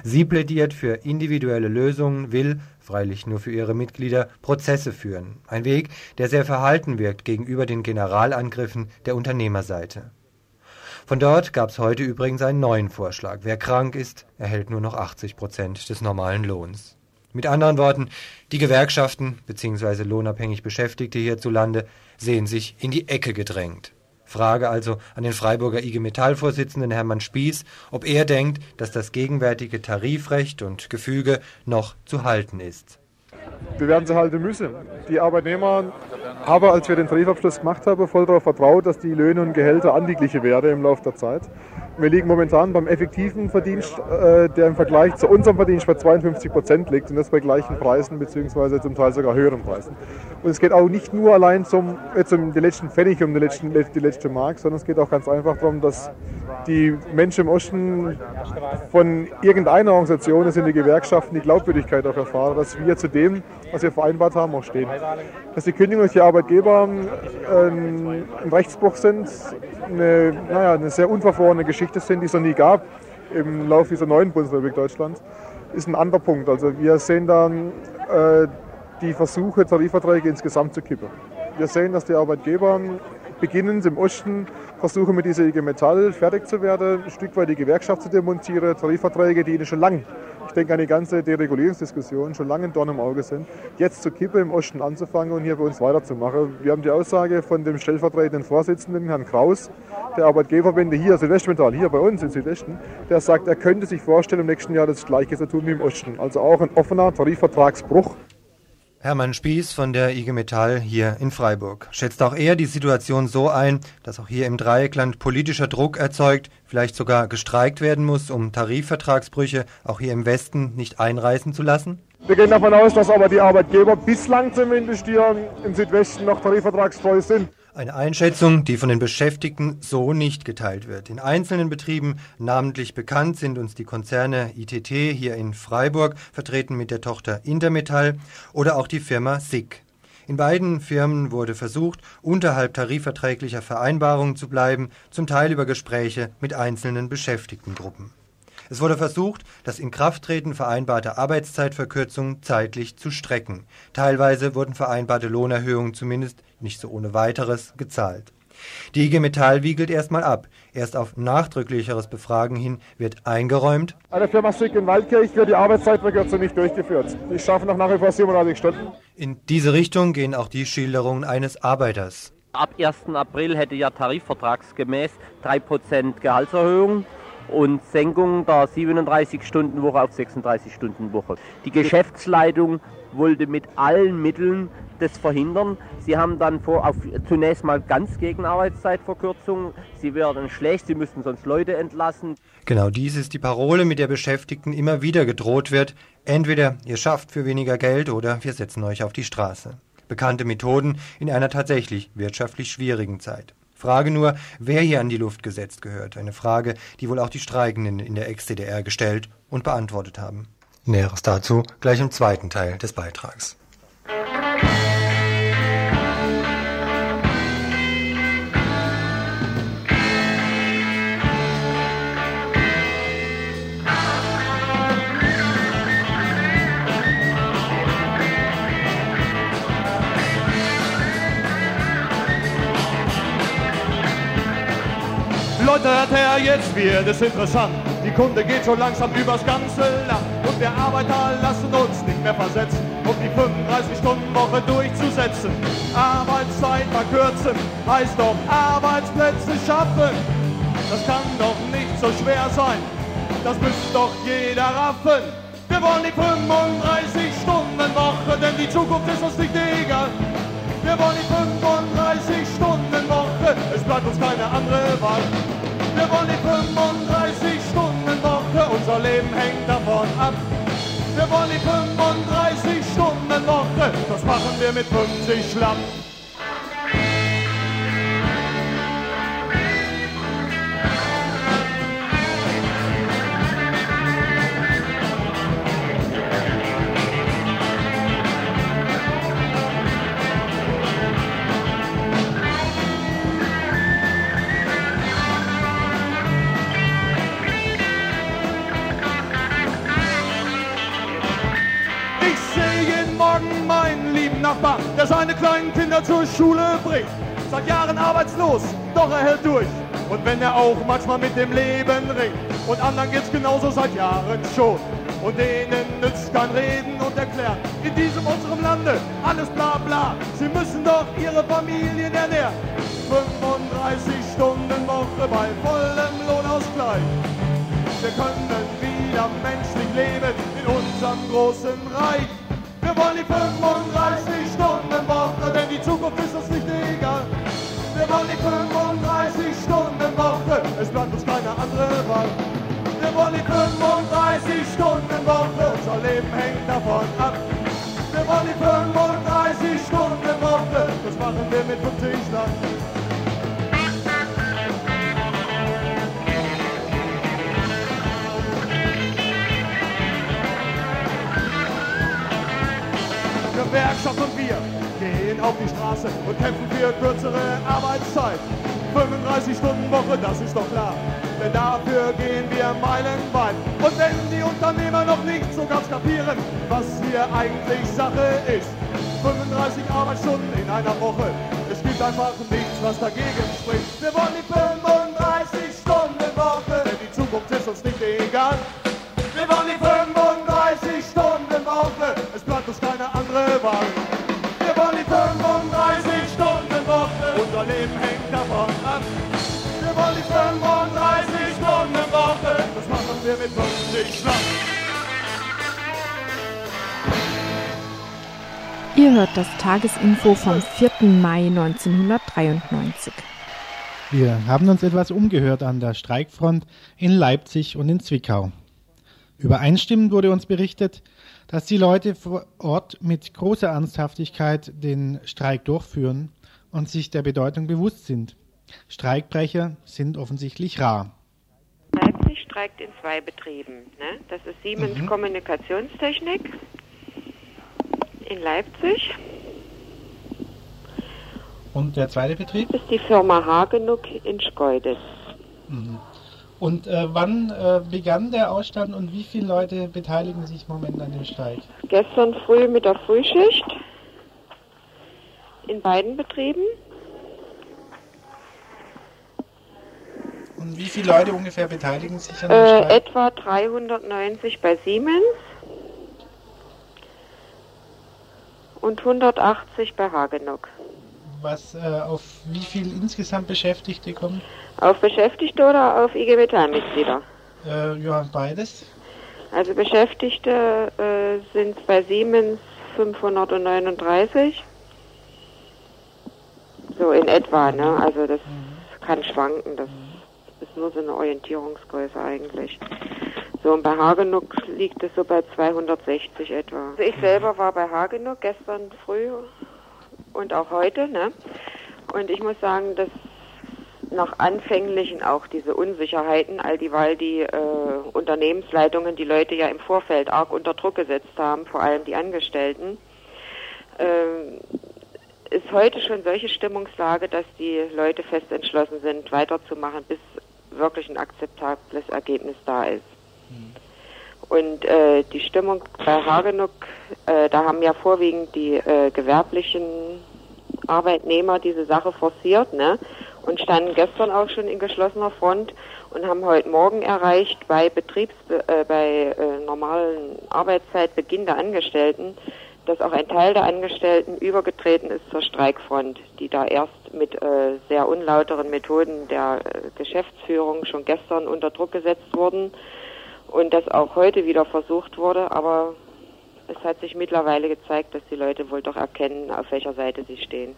Sie plädiert für individuelle Lösungen, will, freilich nur für ihre Mitglieder, Prozesse führen. Ein Weg, der sehr verhalten wirkt gegenüber den Generalangriffen der Unternehmerseite. Von dort gab es heute übrigens einen neuen Vorschlag. Wer krank ist, erhält nur noch 80 Prozent des normalen Lohns. Mit anderen Worten, die Gewerkschaften bzw. lohnabhängig Beschäftigte hierzulande sehen sich in die Ecke gedrängt. Frage also an den Freiburger IG Metall-Vorsitzenden Hermann Spieß, ob er denkt, dass das gegenwärtige Tarifrecht und Gefüge noch zu halten ist. Wir werden sie halten müssen. Die Arbeitnehmer haben, als wir den Tarifabschluss gemacht haben, voll darauf vertraut, dass die Löhne und Gehälter angeglichen werden im Laufe der Zeit. Wir liegen momentan beim effektiven Verdienst, äh, der im Vergleich zu unserem Verdienst bei 52 Prozent liegt und das bei gleichen Preisen beziehungsweise zum Teil sogar höheren Preisen. Und es geht auch nicht nur allein zum, jetzt um den letzten Pfennig, um die letzte Mark, sondern es geht auch ganz einfach darum, dass die Menschen im Osten von irgendeiner Organisation, das sind die Gewerkschaften, die Glaubwürdigkeit auch erfahren, dass wir zu dem, was wir vereinbart haben, auch stehen. Dass die Kündigung durch die Arbeitgeber ein, ein Rechtsbruch sind, eine, naja, eine sehr unverfrorene Geschichte sind, die es noch nie gab im Laufe dieser neuen Bundesrepublik Deutschland, ist ein anderer Punkt. Also wir sehen dann äh, die Versuche, Tarifverträge insgesamt zu kippen. Wir sehen, dass die Arbeitgeber beginnend im Osten versuchen, mit dieser IG Metall fertig zu werden, ein Stück weit die Gewerkschaft zu demontieren, Tarifverträge, die ihnen schon lang, ich denke an die ganze Deregulierungsdiskussion, schon lange ein Dorn im Auge sind, jetzt zu kippen, im Osten anzufangen und hier bei uns weiterzumachen. Wir haben die Aussage von dem stellvertretenden Vorsitzenden, Herrn Kraus, der Arbeitgeberwende hier, Südwestmetall, hier bei uns im Südwesten, der sagt, er könnte sich vorstellen, im nächsten Jahr das Gleiche zu tun wie im Osten. Also auch ein offener Tarifvertragsbruch. Hermann Spieß von der IG Metall hier in Freiburg schätzt auch er die Situation so ein, dass auch hier im Dreieckland politischer Druck erzeugt, vielleicht sogar gestreikt werden muss, um Tarifvertragsbrüche auch hier im Westen nicht einreißen zu lassen? Wir gehen davon aus, dass aber die Arbeitgeber bislang zumindest hier im Südwesten noch tarifvertragstreu sind. Eine Einschätzung, die von den Beschäftigten so nicht geteilt wird. In einzelnen Betrieben namentlich bekannt sind uns die Konzerne ITT hier in Freiburg, vertreten mit der Tochter Intermetall, oder auch die Firma SIG. In beiden Firmen wurde versucht, unterhalb tarifverträglicher Vereinbarungen zu bleiben, zum Teil über Gespräche mit einzelnen Beschäftigtengruppen. Es wurde versucht, das Inkrafttreten vereinbarter Arbeitszeitverkürzungen zeitlich zu strecken. Teilweise wurden vereinbarte Lohnerhöhungen zumindest nicht so ohne weiteres gezahlt. Die IG Metall wiegelt erstmal ab. Erst auf nachdrücklicheres Befragen hin wird eingeräumt. Eine Firma Sick in Waldkirch wird die Arbeitszeitverkürzung nicht durchgeführt. Die schaffen noch nach wie vor 37 Stunden. In diese Richtung gehen auch die Schilderungen eines Arbeiters. Ab 1. April hätte ja tarifvertragsgemäß 3% Gehaltserhöhung und Senkung der 37-Stunden-Woche auf 36-Stunden-Woche. Die Geschäftsleitung wollte mit allen Mitteln das verhindern. Sie haben dann vor, auf, zunächst mal ganz gegen Arbeitszeitverkürzung. Sie werden schlecht, sie müssen sonst Leute entlassen. Genau dies ist die Parole, mit der Beschäftigten immer wieder gedroht wird. Entweder ihr schafft für weniger Geld oder wir setzen euch auf die Straße. Bekannte Methoden in einer tatsächlich wirtschaftlich schwierigen Zeit. Frage nur, wer hier an die Luft gesetzt gehört. Eine Frage, die wohl auch die Streikenden in der Ex-DDR gestellt und beantwortet haben. Näheres dazu gleich im zweiten Teil des Beitrags. Leute, hört her, jetzt wird es interessant. Die Kunde geht so langsam übers ganze Land. Und wir Arbeiter lassen uns nicht mehr versetzen, um die 35-Stunden-Woche durchzusetzen. Arbeitszeit verkürzen heißt doch Arbeitsplätze schaffen. Das kann doch nicht so schwer sein, das müsste doch jeder raffen. Wir wollen die 35-Stunden-Woche, denn die Zukunft ist uns nicht egal. Wir wollen die 35-Stunden-Woche, es bleibt uns keine andere Wahl. Wir wollen die 35-Stunden-Woche, unser Leben hängt davon ab. Wir wollen die 35-Stunden-Woche, das machen wir mit 50 schlapp. Nachbar, der seine kleinen Kinder zur Schule bringt. Seit Jahren arbeitslos, doch er hält durch. Und wenn er auch manchmal mit dem Leben ringt. Und anderen geht's genauso seit Jahren schon. Und denen nützt kein Reden und Erklären. In diesem unserem Lande alles bla bla. Sie müssen doch ihre Familien ernähren. 35 Stunden Woche bei vollem Lohnausgleich. Wir können wieder menschlich leben in unserem großen Reich. Wollen die 35-Stunden-Woche, denn die Zukunft ist uns nicht egal. Wir wollen die 35-Stunden-Woche, es bleibt uns keine andere Wahl. Wir wollen die 35-Stunden-Woche, unser Leben hängt davon ab. Wir wollen die 35-Stunden-Woche, das machen wir mit 50 lang. Gewerkschaft und wir gehen auf die Straße und kämpfen für kürzere Arbeitszeit. 35 Stunden Woche, das ist doch klar, denn dafür gehen wir meilenweit. Und wenn die Unternehmer noch nicht so ganz kapieren, was hier eigentlich Sache ist, 35 Arbeitsstunden in einer Woche, es gibt einfach nichts, was dagegen spricht. Wir wollen die 35 Stunden Woche, denn die Zukunft ist uns nicht egal. Uns andere Wahl. Wir wollen die 35 Stunden Woche, unser Leben hängt davon ab. Wir wollen die 35 Stunden Woche, das machen wir mit 50 Schlag. Ihr hört das Tagesinfo vom 4. Mai 1993. Wir haben uns etwas umgehört an der Streikfront in Leipzig und in Zwickau. Übereinstimmend wurde uns berichtet, dass die Leute vor Ort mit großer Ernsthaftigkeit den Streik durchführen und sich der Bedeutung bewusst sind. Streikbrecher sind offensichtlich rar. Leipzig streikt in zwei Betrieben. Ne? Das ist Siemens Mhm. Kommunikationstechnik in Leipzig. Und der zweite Betrieb? Das ist die Firma Hagenuk in Schkeuditz. Mhm. Und äh, wann äh, begann der Ausstand und wie viele Leute beteiligen sich im Moment an dem Streik? Gestern früh mit der Frühschicht in beiden Betrieben. Und wie viele Leute ungefähr beteiligen sich an dem Äh, Streik? etwa 390 bei Siemens und 180 bei Hagenuk. Was äh, auf wie viel insgesamt Beschäftigte kommt? Auf Beschäftigte oder auf IG Metall-Mitglieder? Äh, ja, beides. Also Beschäftigte äh, sind bei Siemens 539. So in etwa, ne? Also das kann schwanken. Das ist nur so eine Orientierungsgröße eigentlich. So, und bei Hagenuk liegt es so bei 260 etwa. Also ich selber war bei Hagenuk gestern früh und auch heute, ne? Und ich muss sagen, dass nach anfänglichen auch diese Unsicherheiten, all dieweil die äh, Unternehmensleitungen die Leute ja im Vorfeld arg unter Druck gesetzt haben, vor allem die Angestellten, ähm, ist heute schon solche Stimmungslage, dass die Leute fest entschlossen sind, weiterzumachen, bis wirklich ein akzeptables Ergebnis da ist. Und äh, die Stimmung bei Hagenuk, äh, da haben ja vorwiegend die äh, gewerblichen Arbeitnehmer diese Sache forciert, ne? Und standen gestern auch schon in geschlossener Front und haben heute Morgen erreicht, bei Betriebs äh, bei äh, normalen Arbeitszeitbeginn der Angestellten, dass auch ein Teil der Angestellten übergetreten ist zur Streikfront, die da erst mit äh, sehr unlauteren Methoden der äh, Geschäftsführung schon gestern unter Druck gesetzt wurden und das auch heute wieder versucht wurde, aber es hat sich mittlerweile gezeigt, dass die Leute wohl doch erkennen, auf welcher Seite sie stehen.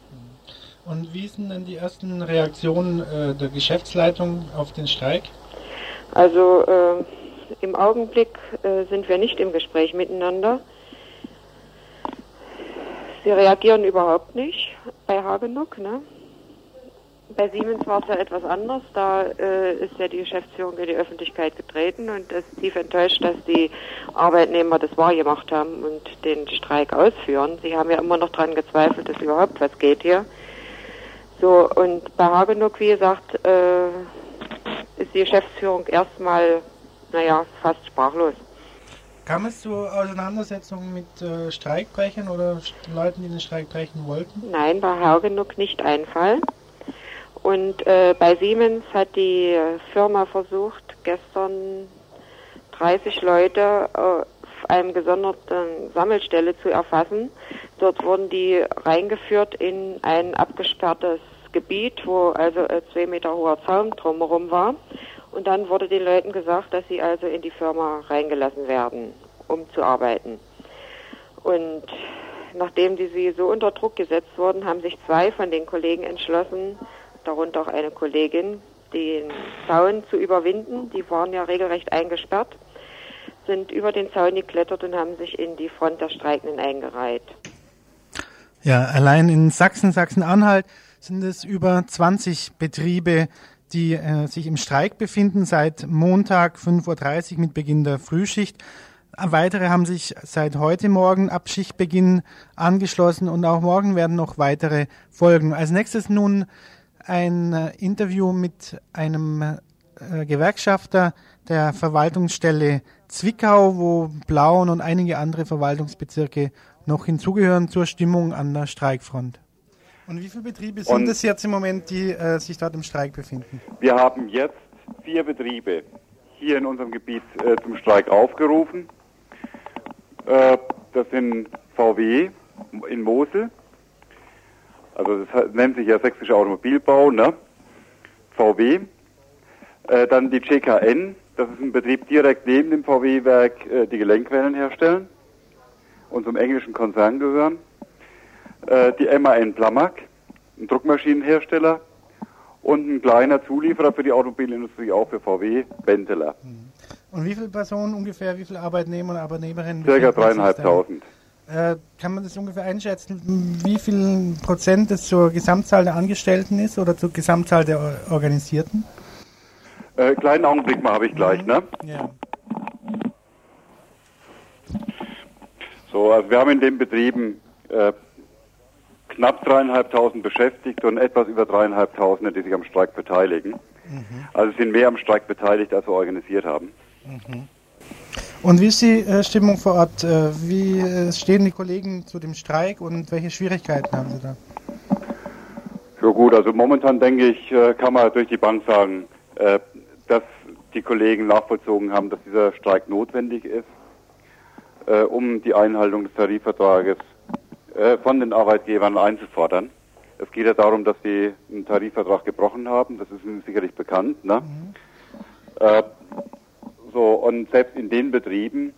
Und wie sind denn die ersten Reaktionen äh, der Geschäftsleitung auf den Streik? Also äh, im Augenblick äh, sind wir nicht im Gespräch miteinander. Sie reagieren überhaupt nicht bei Hagenuk. Ne? Bei Siemens war es ja etwas anders. Da äh, ist ja die Geschäftsführung in die Öffentlichkeit getreten und ist tief enttäuscht, dass die Arbeitnehmer das wahrgemacht haben und den Streik ausführen. Sie haben ja immer noch daran gezweifelt, dass überhaupt was geht hier. So, und bei Hagenuk, wie gesagt, äh, ist die Geschäftsführung erstmal, naja, fast sprachlos. Kam es zu Auseinandersetzungen mit äh, Streikbrechern oder Leuten, die den Streik brechen wollten? Nein, bei Hagenuk nicht ein Fall. Und äh, bei Siemens hat die Firma versucht, gestern 30 Leute auf einem gesonderten Sammelstelle zu erfassen. Dort wurden die reingeführt in ein abgesperrtes Gebiet, wo also äh, zwei Meter hoher Zaun drumherum war. Und dann wurde den Leuten gesagt, dass sie also in die Firma reingelassen werden, um zu arbeiten. Und nachdem die sie so unter Druck gesetzt wurden, haben sich zwei von den Kollegen entschlossen, darunter auch eine Kollegin, den Zaun zu überwinden. Die waren ja regelrecht eingesperrt, sind über den Zaun geklettert und haben sich in die Front der Streikenden eingereiht. Ja, allein in Sachsen, Sachsen-Anhalt sind es über 20 Betriebe, die äh, sich im Streik befinden seit Montag 5.30 Uhr mit Beginn der Frühschicht. Weitere haben sich seit heute Morgen ab Schichtbeginn angeschlossen und auch morgen werden noch weitere folgen. Als nächstes nun ein äh, Interview mit einem äh, Gewerkschafter der Verwaltungsstelle Zwickau, wo Blauen und einige andere Verwaltungsbezirke noch hinzugehören zur Stimmung an der Streikfront. Und wie viele Betriebe sind es jetzt im Moment, die äh, sich dort im Streik befinden? Wir haben jetzt vier Betriebe hier in unserem Gebiet äh, zum Streik aufgerufen. Äh, das sind VW in Mosel, also das nennt sich ja Sächsischer Automobilbau, ne? VW. Äh, dann die JKN, das ist ein Betrieb direkt neben dem VW-Werk, äh, die Gelenkwellen herstellen und zum englischen Konzern gehören. Äh, die MAN Plamac, ein Druckmaschinenhersteller und ein kleiner Zulieferer für die Automobilindustrie, auch für VW, Benteler. Und wie viele Personen ungefähr, wie viele Arbeitnehmer und Arbeitnehmerinnen? Circa dreieinhalbtausend. Äh, kann man das ungefähr einschätzen, wie viel Prozent das zur Gesamtzahl der Angestellten ist oder zur Gesamtzahl der Or- Organisierten? Äh, kleinen Augenblick mal habe ich gleich, ne? Ja. So, also wir haben in den Betrieben äh, knapp dreieinhalbtausend Beschäftigte und etwas über dreieinhalbtausende, die sich am Streik beteiligen. Also es sind mehr am Streik beteiligt, als wir organisiert haben. Und wie ist die äh, Stimmung vor Ort? Äh, wie äh, stehen die Kollegen zu dem Streik und welche Schwierigkeiten haben sie da? Ja gut, also momentan denke ich, kann man durch die Bank sagen, dass die Kollegen nachvollzogen haben, dass dieser Streik notwendig ist, um die Einhaltung des Tarifvertrages äh, von den Arbeitgebern einzufordern. Es geht ja darum, dass sie einen Tarifvertrag gebrochen haben, das ist Ihnen sicherlich bekannt. Ne? Äh, so, und selbst in den Betrieben,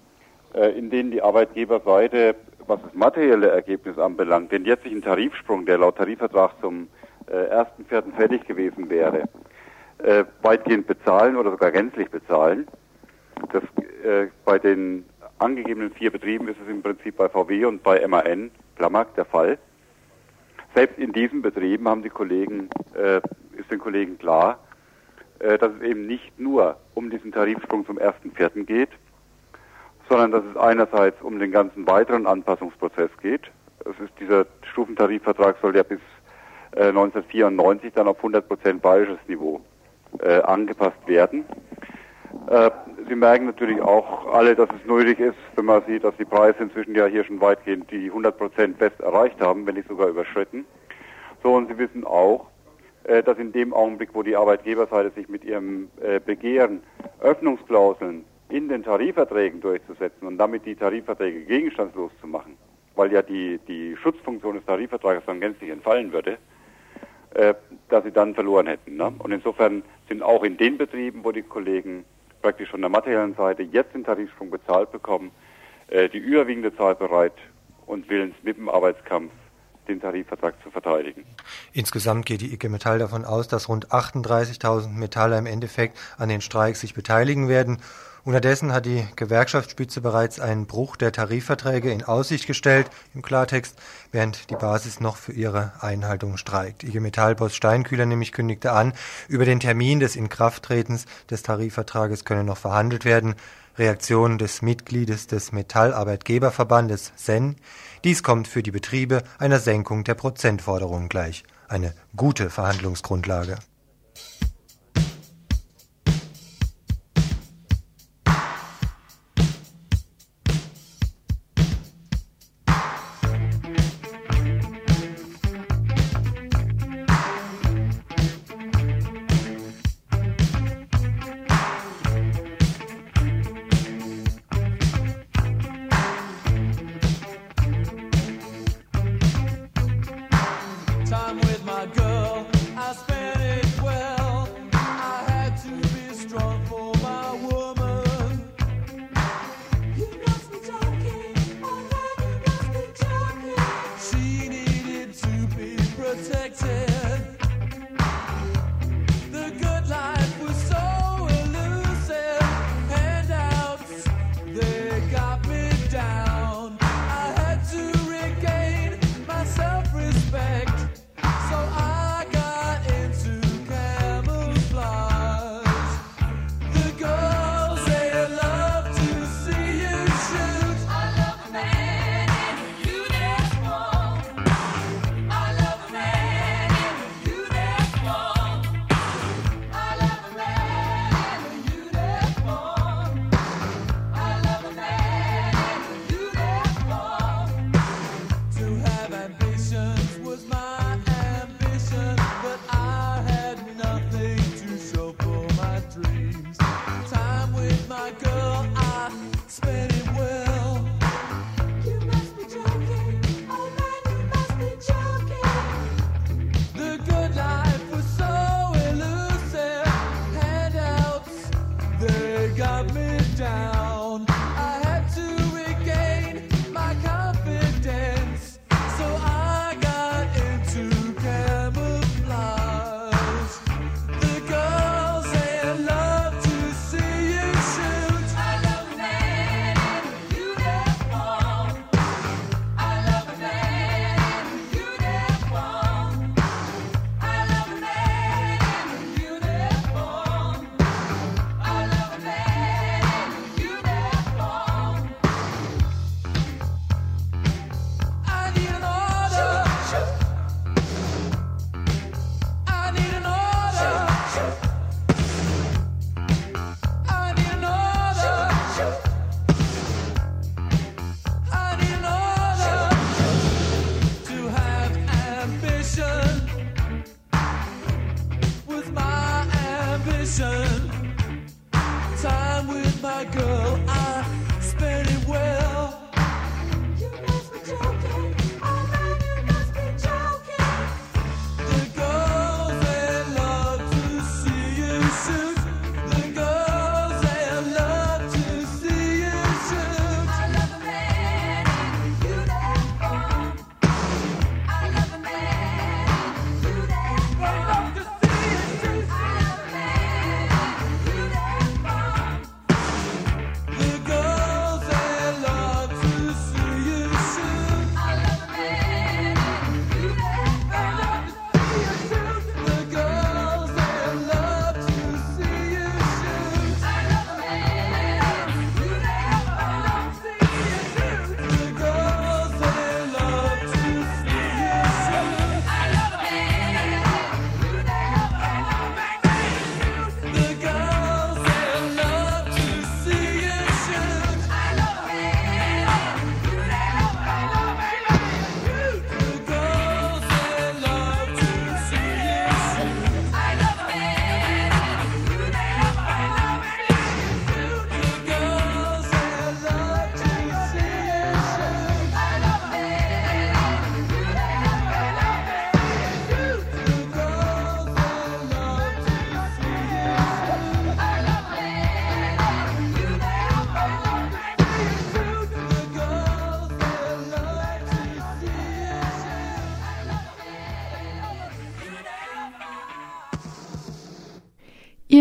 äh, in denen die Arbeitgeberseite, was das materielle Ergebnis anbelangt, den jetzigen Tarifsprung, der laut Tarifvertrag zum äh, 1.4. fertig gewesen wäre, äh, weitgehend bezahlen oder sogar gänzlich bezahlen. Das, äh, bei den angegebenen vier Betrieben ist es im Prinzip bei VW und bei MAN, Plamac, der Fall. Selbst in diesen Betrieben haben die Kollegen, äh, ist den Kollegen klar, äh, dass es eben nicht nur um diesen Tarifsprung zum 1.4. geht, sondern dass es einerseits um den ganzen weiteren Anpassungsprozess geht. Es ist dieser Stufentarifvertrag soll ja bis äh, 1994 dann auf 100 Prozent bayerisches Niveau äh, angepasst werden. Äh, Sie merken natürlich auch alle, dass es nötig ist, wenn man sieht, dass die Preise inzwischen ja hier schon weitgehend die 100 Prozent fest erreicht haben, wenn nicht sogar überschritten. So, und Sie wissen auch, äh, dass in dem Augenblick, wo die Arbeitgeberseite sich mit ihrem äh, Begehren Öffnungsklauseln in den Tarifverträgen durchzusetzen und damit die Tarifverträge gegenstandslos zu machen, weil ja die, die Schutzfunktion des Tarifvertrages dann gänzlich entfallen würde, dass sie dann verloren hätten. Ne? Und insofern sind auch in den Betrieben, wo die Kollegen praktisch von der materiellen Seite jetzt den Tarifsprung bezahlt bekommen, äh, die überwiegende Zahl bereit und willens mit dem Arbeitskampf den Tarifvertrag zu verteidigen. Insgesamt geht die IG Metall davon aus, dass rund 38.000 Metaller im Endeffekt an den Streik sich beteiligen werden. Unterdessen hat die Gewerkschaftsspitze bereits einen Bruch der Tarifverträge in Aussicht gestellt, im Klartext, während die Basis noch für ihre Einhaltung streikt. IG Metall-Boss Steinkühler nämlich kündigte an, über den Termin des Inkrafttretens des Tarifvertrages könne noch verhandelt werden. Reaktion des Mitgliedes des Metallarbeitgeberverbandes SEN. Dies kommt für die Betriebe einer Senkung der Prozentforderungen gleich. Eine gute Verhandlungsgrundlage.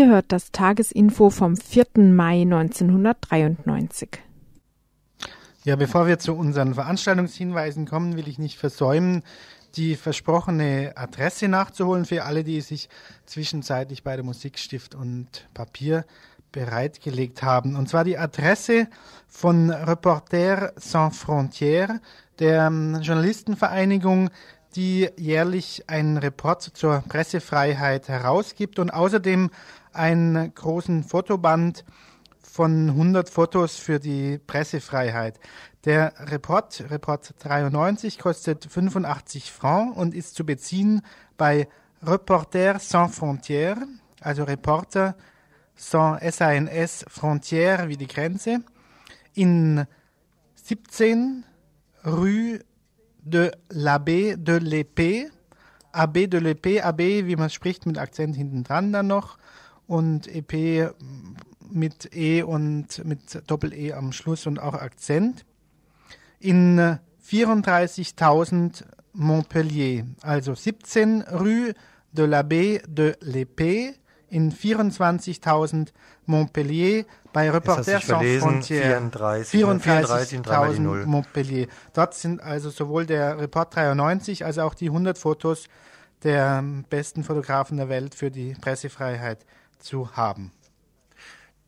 Ihr hört das Tagesinfo vom 4. Mai 1993. Ja, bevor wir zu unseren Veranstaltungshinweisen kommen, will ich nicht versäumen, die versprochene Adresse nachzuholen für alle, die sich zwischenzeitlich bei der Musikstift und Papier bereitgelegt haben. Und zwar die Adresse von Reporter Sans Frontières, der ähm, Journalistenvereinigung, die jährlich einen Report zur Pressefreiheit herausgibt und außerdem einen großen Fotoband von 100 Fotos für die Pressefreiheit. Der Report, Report 93, kostet 85 Francs und ist zu beziehen bei Reporter Sans Frontières, also Reporter sans SANS Frontières wie die Grenze, in 17 Rue de l'Abbé de l'Épée, Abbé de l'Épée, Abbé, wie man spricht, mit Akzent hinten dran dann noch und Épée mit E und mit Doppel-E am Schluss und auch Akzent. In 34.000 Montpellier, also 17 Rue de l'Abbé de l'Épée, in 24.000 Montpellier bei Reporter Sans Frontières. 34.000 34 Montpellier. Dort sind also sowohl der Report 93 als auch die 100 Fotos der besten Fotografen der Welt für die Pressefreiheit zu haben.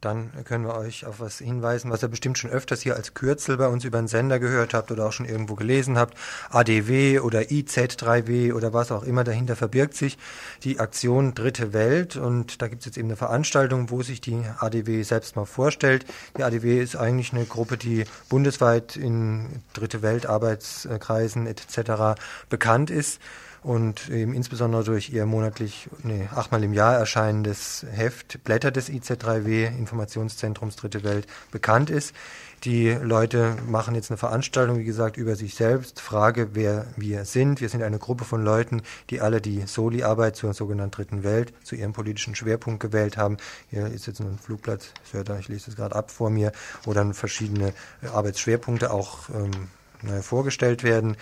Dann können wir euch auf was hinweisen, was ihr bestimmt schon öfters hier als Kürzel bei uns über den Sender gehört habt oder auch schon irgendwo gelesen habt. ADW oder IZ3W oder was auch immer dahinter verbirgt sich die Aktion Dritte Welt und da gibt es jetzt eben eine Veranstaltung, wo sich die ADW selbst mal vorstellt. Die ADW ist eigentlich eine Gruppe, die bundesweit in Dritte Welt Arbeitskreisen etc. bekannt ist und eben insbesondere durch ihr monatlich, nee, achtmal im Jahr erscheinendes Heft Blätter des IZ3W, Informationszentrums Dritte Welt, bekannt ist. Die Leute machen jetzt eine Veranstaltung, wie gesagt, über sich selbst. Frage, wer wir sind. Wir sind eine Gruppe von Leuten, die alle die Soli-Arbeit zur sogenannten Dritten Welt, zu ihrem politischen Schwerpunkt gewählt haben. Hier ist jetzt ein Flugplatz, ich lese es gerade ab vor mir, wo dann verschiedene Arbeitsschwerpunkte auch ähm, vorgestellt werden.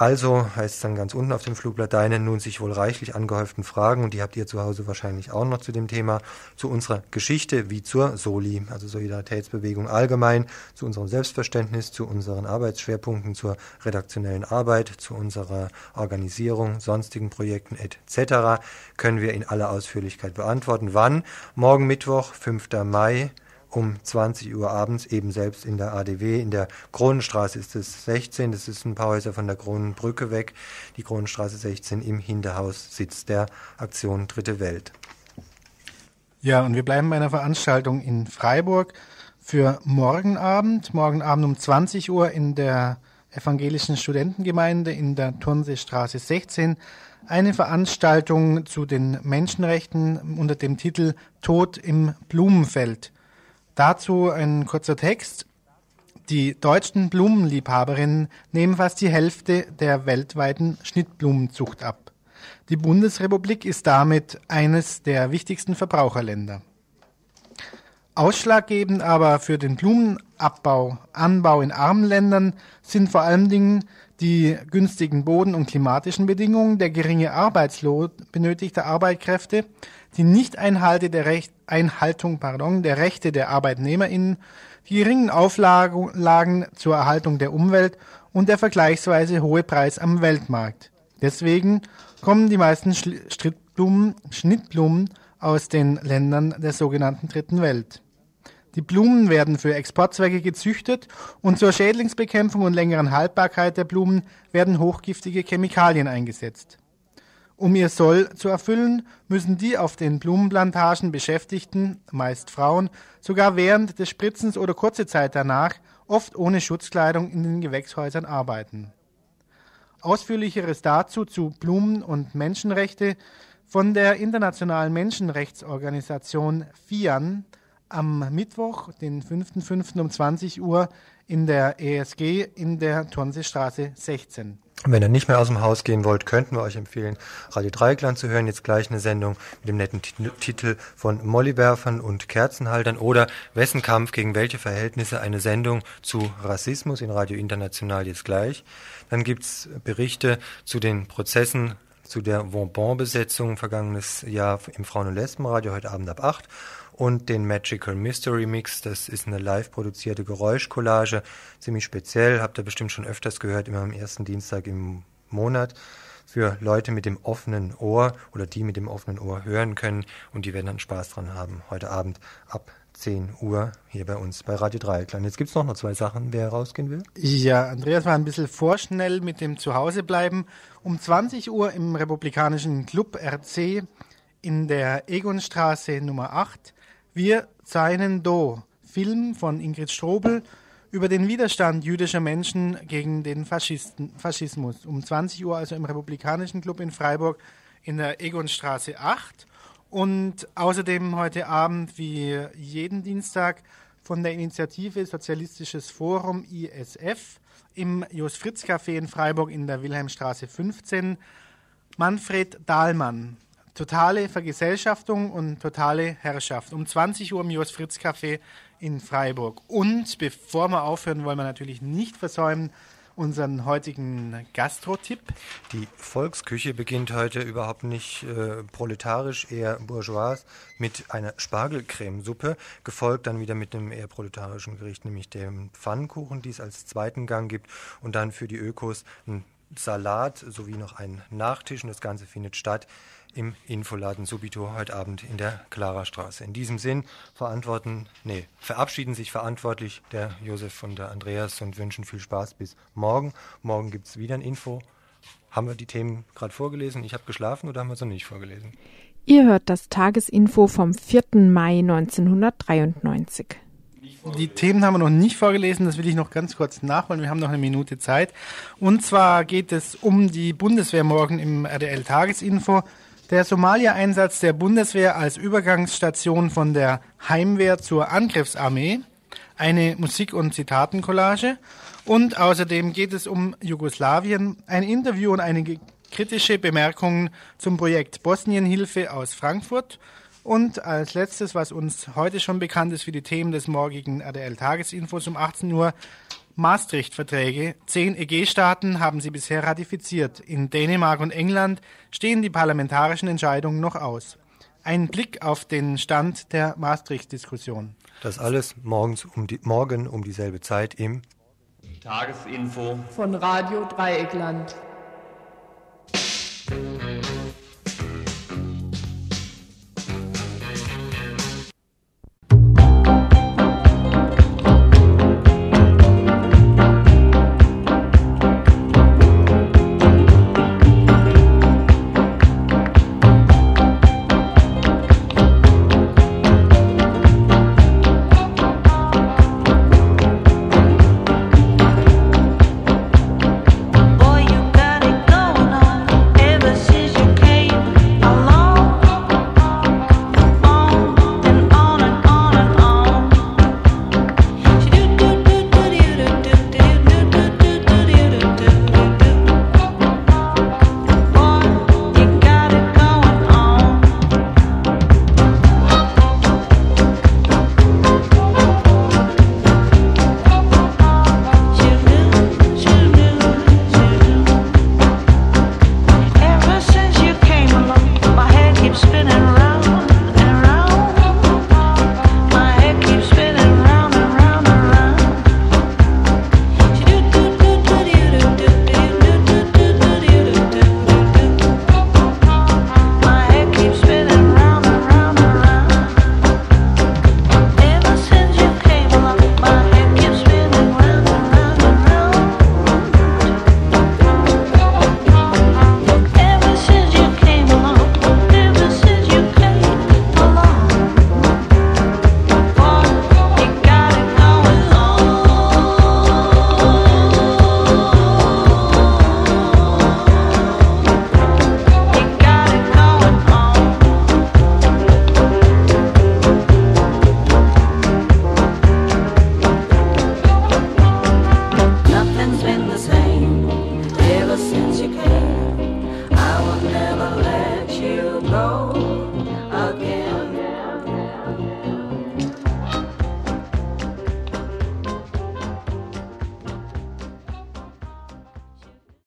Also heißt es dann ganz unten auf dem Flugblatt, deine nun sich wohl reichlich angehäuften Fragen, und die habt ihr zu Hause wahrscheinlich auch noch zu dem Thema, zu unserer Geschichte wie zur Soli, also Solidaritätsbewegung allgemein, zu unserem Selbstverständnis, zu unseren Arbeitsschwerpunkten, zur redaktionellen Arbeit, zu unserer Organisierung, sonstigen Projekten etc. können wir in aller Ausführlichkeit beantworten. Wann? Morgen Mittwoch, 5. Mai um 20 Uhr abends eben selbst in der ADW. In der Kronenstraße ist es 16, das ist ein paar Häuser von der Kronenbrücke weg. Die Kronenstraße 16 im Hinterhaus sitzt der Aktion Dritte Welt. Ja, und wir bleiben bei einer Veranstaltung in Freiburg für morgen Abend. Morgen Abend um 20 Uhr in der evangelischen Studentengemeinde in der Turnseestraße 16 eine Veranstaltung zu den Menschenrechten unter dem Titel Tod im Blumenfeld. Dazu ein kurzer Text. Die deutschen Blumenliebhaberinnen nehmen fast die Hälfte der weltweiten Schnittblumenzucht ab. Die Bundesrepublik ist damit eines der wichtigsten Verbraucherländer. Ausschlaggebend aber für den Blumenabbau, Anbau in armen Ländern sind vor allen Dingen die günstigen Boden- und klimatischen Bedingungen, der geringe Arbeitslohn benötigter Arbeitskräfte, die Nichteinhalte der Recht, Einhaltung pardon, der Rechte der ArbeitnehmerInnen, die geringen Auflagen zur Erhaltung der Umwelt und der vergleichsweise hohe Preis am Weltmarkt. Deswegen kommen die meisten Schnittblumen, Schnittblumen aus den Ländern der sogenannten Dritten Welt. Die Blumen werden für Exportzwecke gezüchtet und zur Schädlingsbekämpfung und längeren Haltbarkeit der Blumen werden hochgiftige Chemikalien eingesetzt. Um ihr Soll zu erfüllen, müssen die auf den Blumenplantagen Beschäftigten, meist Frauen, sogar während des Spritzens oder kurze Zeit danach, oft ohne Schutzkleidung in den Gewächshäusern arbeiten. Ausführlicheres dazu zu Blumen und Menschenrechte von der Internationalen Menschenrechtsorganisation FIAN am Mittwoch, den 5.5. um 20 Uhr in der ESG in der Turnseestraße 16. Wenn ihr nicht mehr aus dem Haus gehen wollt, könnten wir euch empfehlen, Radio Dreieckland zu hören. Jetzt gleich eine Sendung mit dem netten Titel von Mollywerfern und Kerzenhaltern oder Wessen Kampf gegen welche Verhältnisse eine Sendung zu Rassismus in Radio International jetzt gleich. Dann gibt's Berichte zu den Prozessen zu der Vauban-Besetzung vergangenes Jahr im Frauen- und Lesbenradio, heute Abend ab 8 und den Magical Mystery Mix. Das ist eine live produzierte Geräuschcollage, ziemlich speziell, habt ihr bestimmt schon öfters gehört, immer am ersten Dienstag im Monat für Leute mit dem offenen Ohr oder die mit dem offenen Ohr hören können und die werden dann Spaß dran haben. Heute Abend ab 10 Uhr hier bei uns bei Radio Dreieckland. Jetzt gibt es noch, noch zwei Sachen, wer rausgehen will. Ja, Andreas war ein bisschen vorschnell mit dem Zuhausebleiben. Um 20 Uhr im Republikanischen Club RC in der Egonstraße Nummer 8. Wir seinen Do, Film von Ingrid Strobel über den Widerstand jüdischer Menschen gegen den Faschisten, Faschismus. Um 20 Uhr also im Republikanischen Club in Freiburg in der Egonstraße 8. Und außerdem heute Abend, wie jeden Dienstag, von der Initiative Sozialistisches Forum ISF im Jos Fritz Café in Freiburg in der Wilhelmstraße 15 Manfred Dahlmann. Totale Vergesellschaftung und totale Herrschaft. Um 20 Uhr im Jos Fritz Café in Freiburg. Und bevor wir aufhören, wollen wir natürlich nicht versäumen, unseren heutigen Gastro-Tipp. Die Volksküche beginnt heute überhaupt nicht äh, proletarisch, eher bourgeois, mit einer Spargelcremesuppe, gefolgt dann wieder mit einem eher proletarischen Gericht, nämlich dem Pfannkuchen, die es als zweiten Gang gibt, und dann für die Ökos ein Salat sowie noch ein Nachtisch. Und das Ganze findet statt im Infoladen Subito heute Abend in der Klarastraße. In diesem Sinn verantworten, nee, verabschieden sich verantwortlich der Josef und der Andreas und wünschen viel Spaß bis morgen. Morgen gibt es wieder ein Info. Haben wir die Themen gerade vorgelesen? Ich habe geschlafen oder haben wir noch nicht vorgelesen? Ihr hört das Tagesinfo vom 4. Mai 1993. Die Themen haben wir noch nicht vorgelesen, das will ich noch ganz kurz nachholen. Wir haben noch eine Minute Zeit. Und zwar geht es um die Bundeswehr morgen im RDL Tagesinfo. Der Somalia-Einsatz der Bundeswehr als Übergangsstation von der Heimwehr zur Angriffsarmee, eine Musik- und Zitatencollage und außerdem geht es um Jugoslawien, ein Interview und einige kritische Bemerkungen zum Projekt Bosnienhilfe aus Frankfurt und als letztes, was uns heute schon bekannt ist für die Themen des morgigen RDL-Tagesinfos um 18 Uhr, Maastricht-Verträge. Zehn EG-Staaten haben sie bisher ratifiziert. In Dänemark und England stehen die parlamentarischen Entscheidungen noch aus. Ein Blick auf den Stand der Maastricht-Diskussion. Das alles morgens um die, morgen um dieselbe Zeit im Tagesinfo von Radio Dreieckland.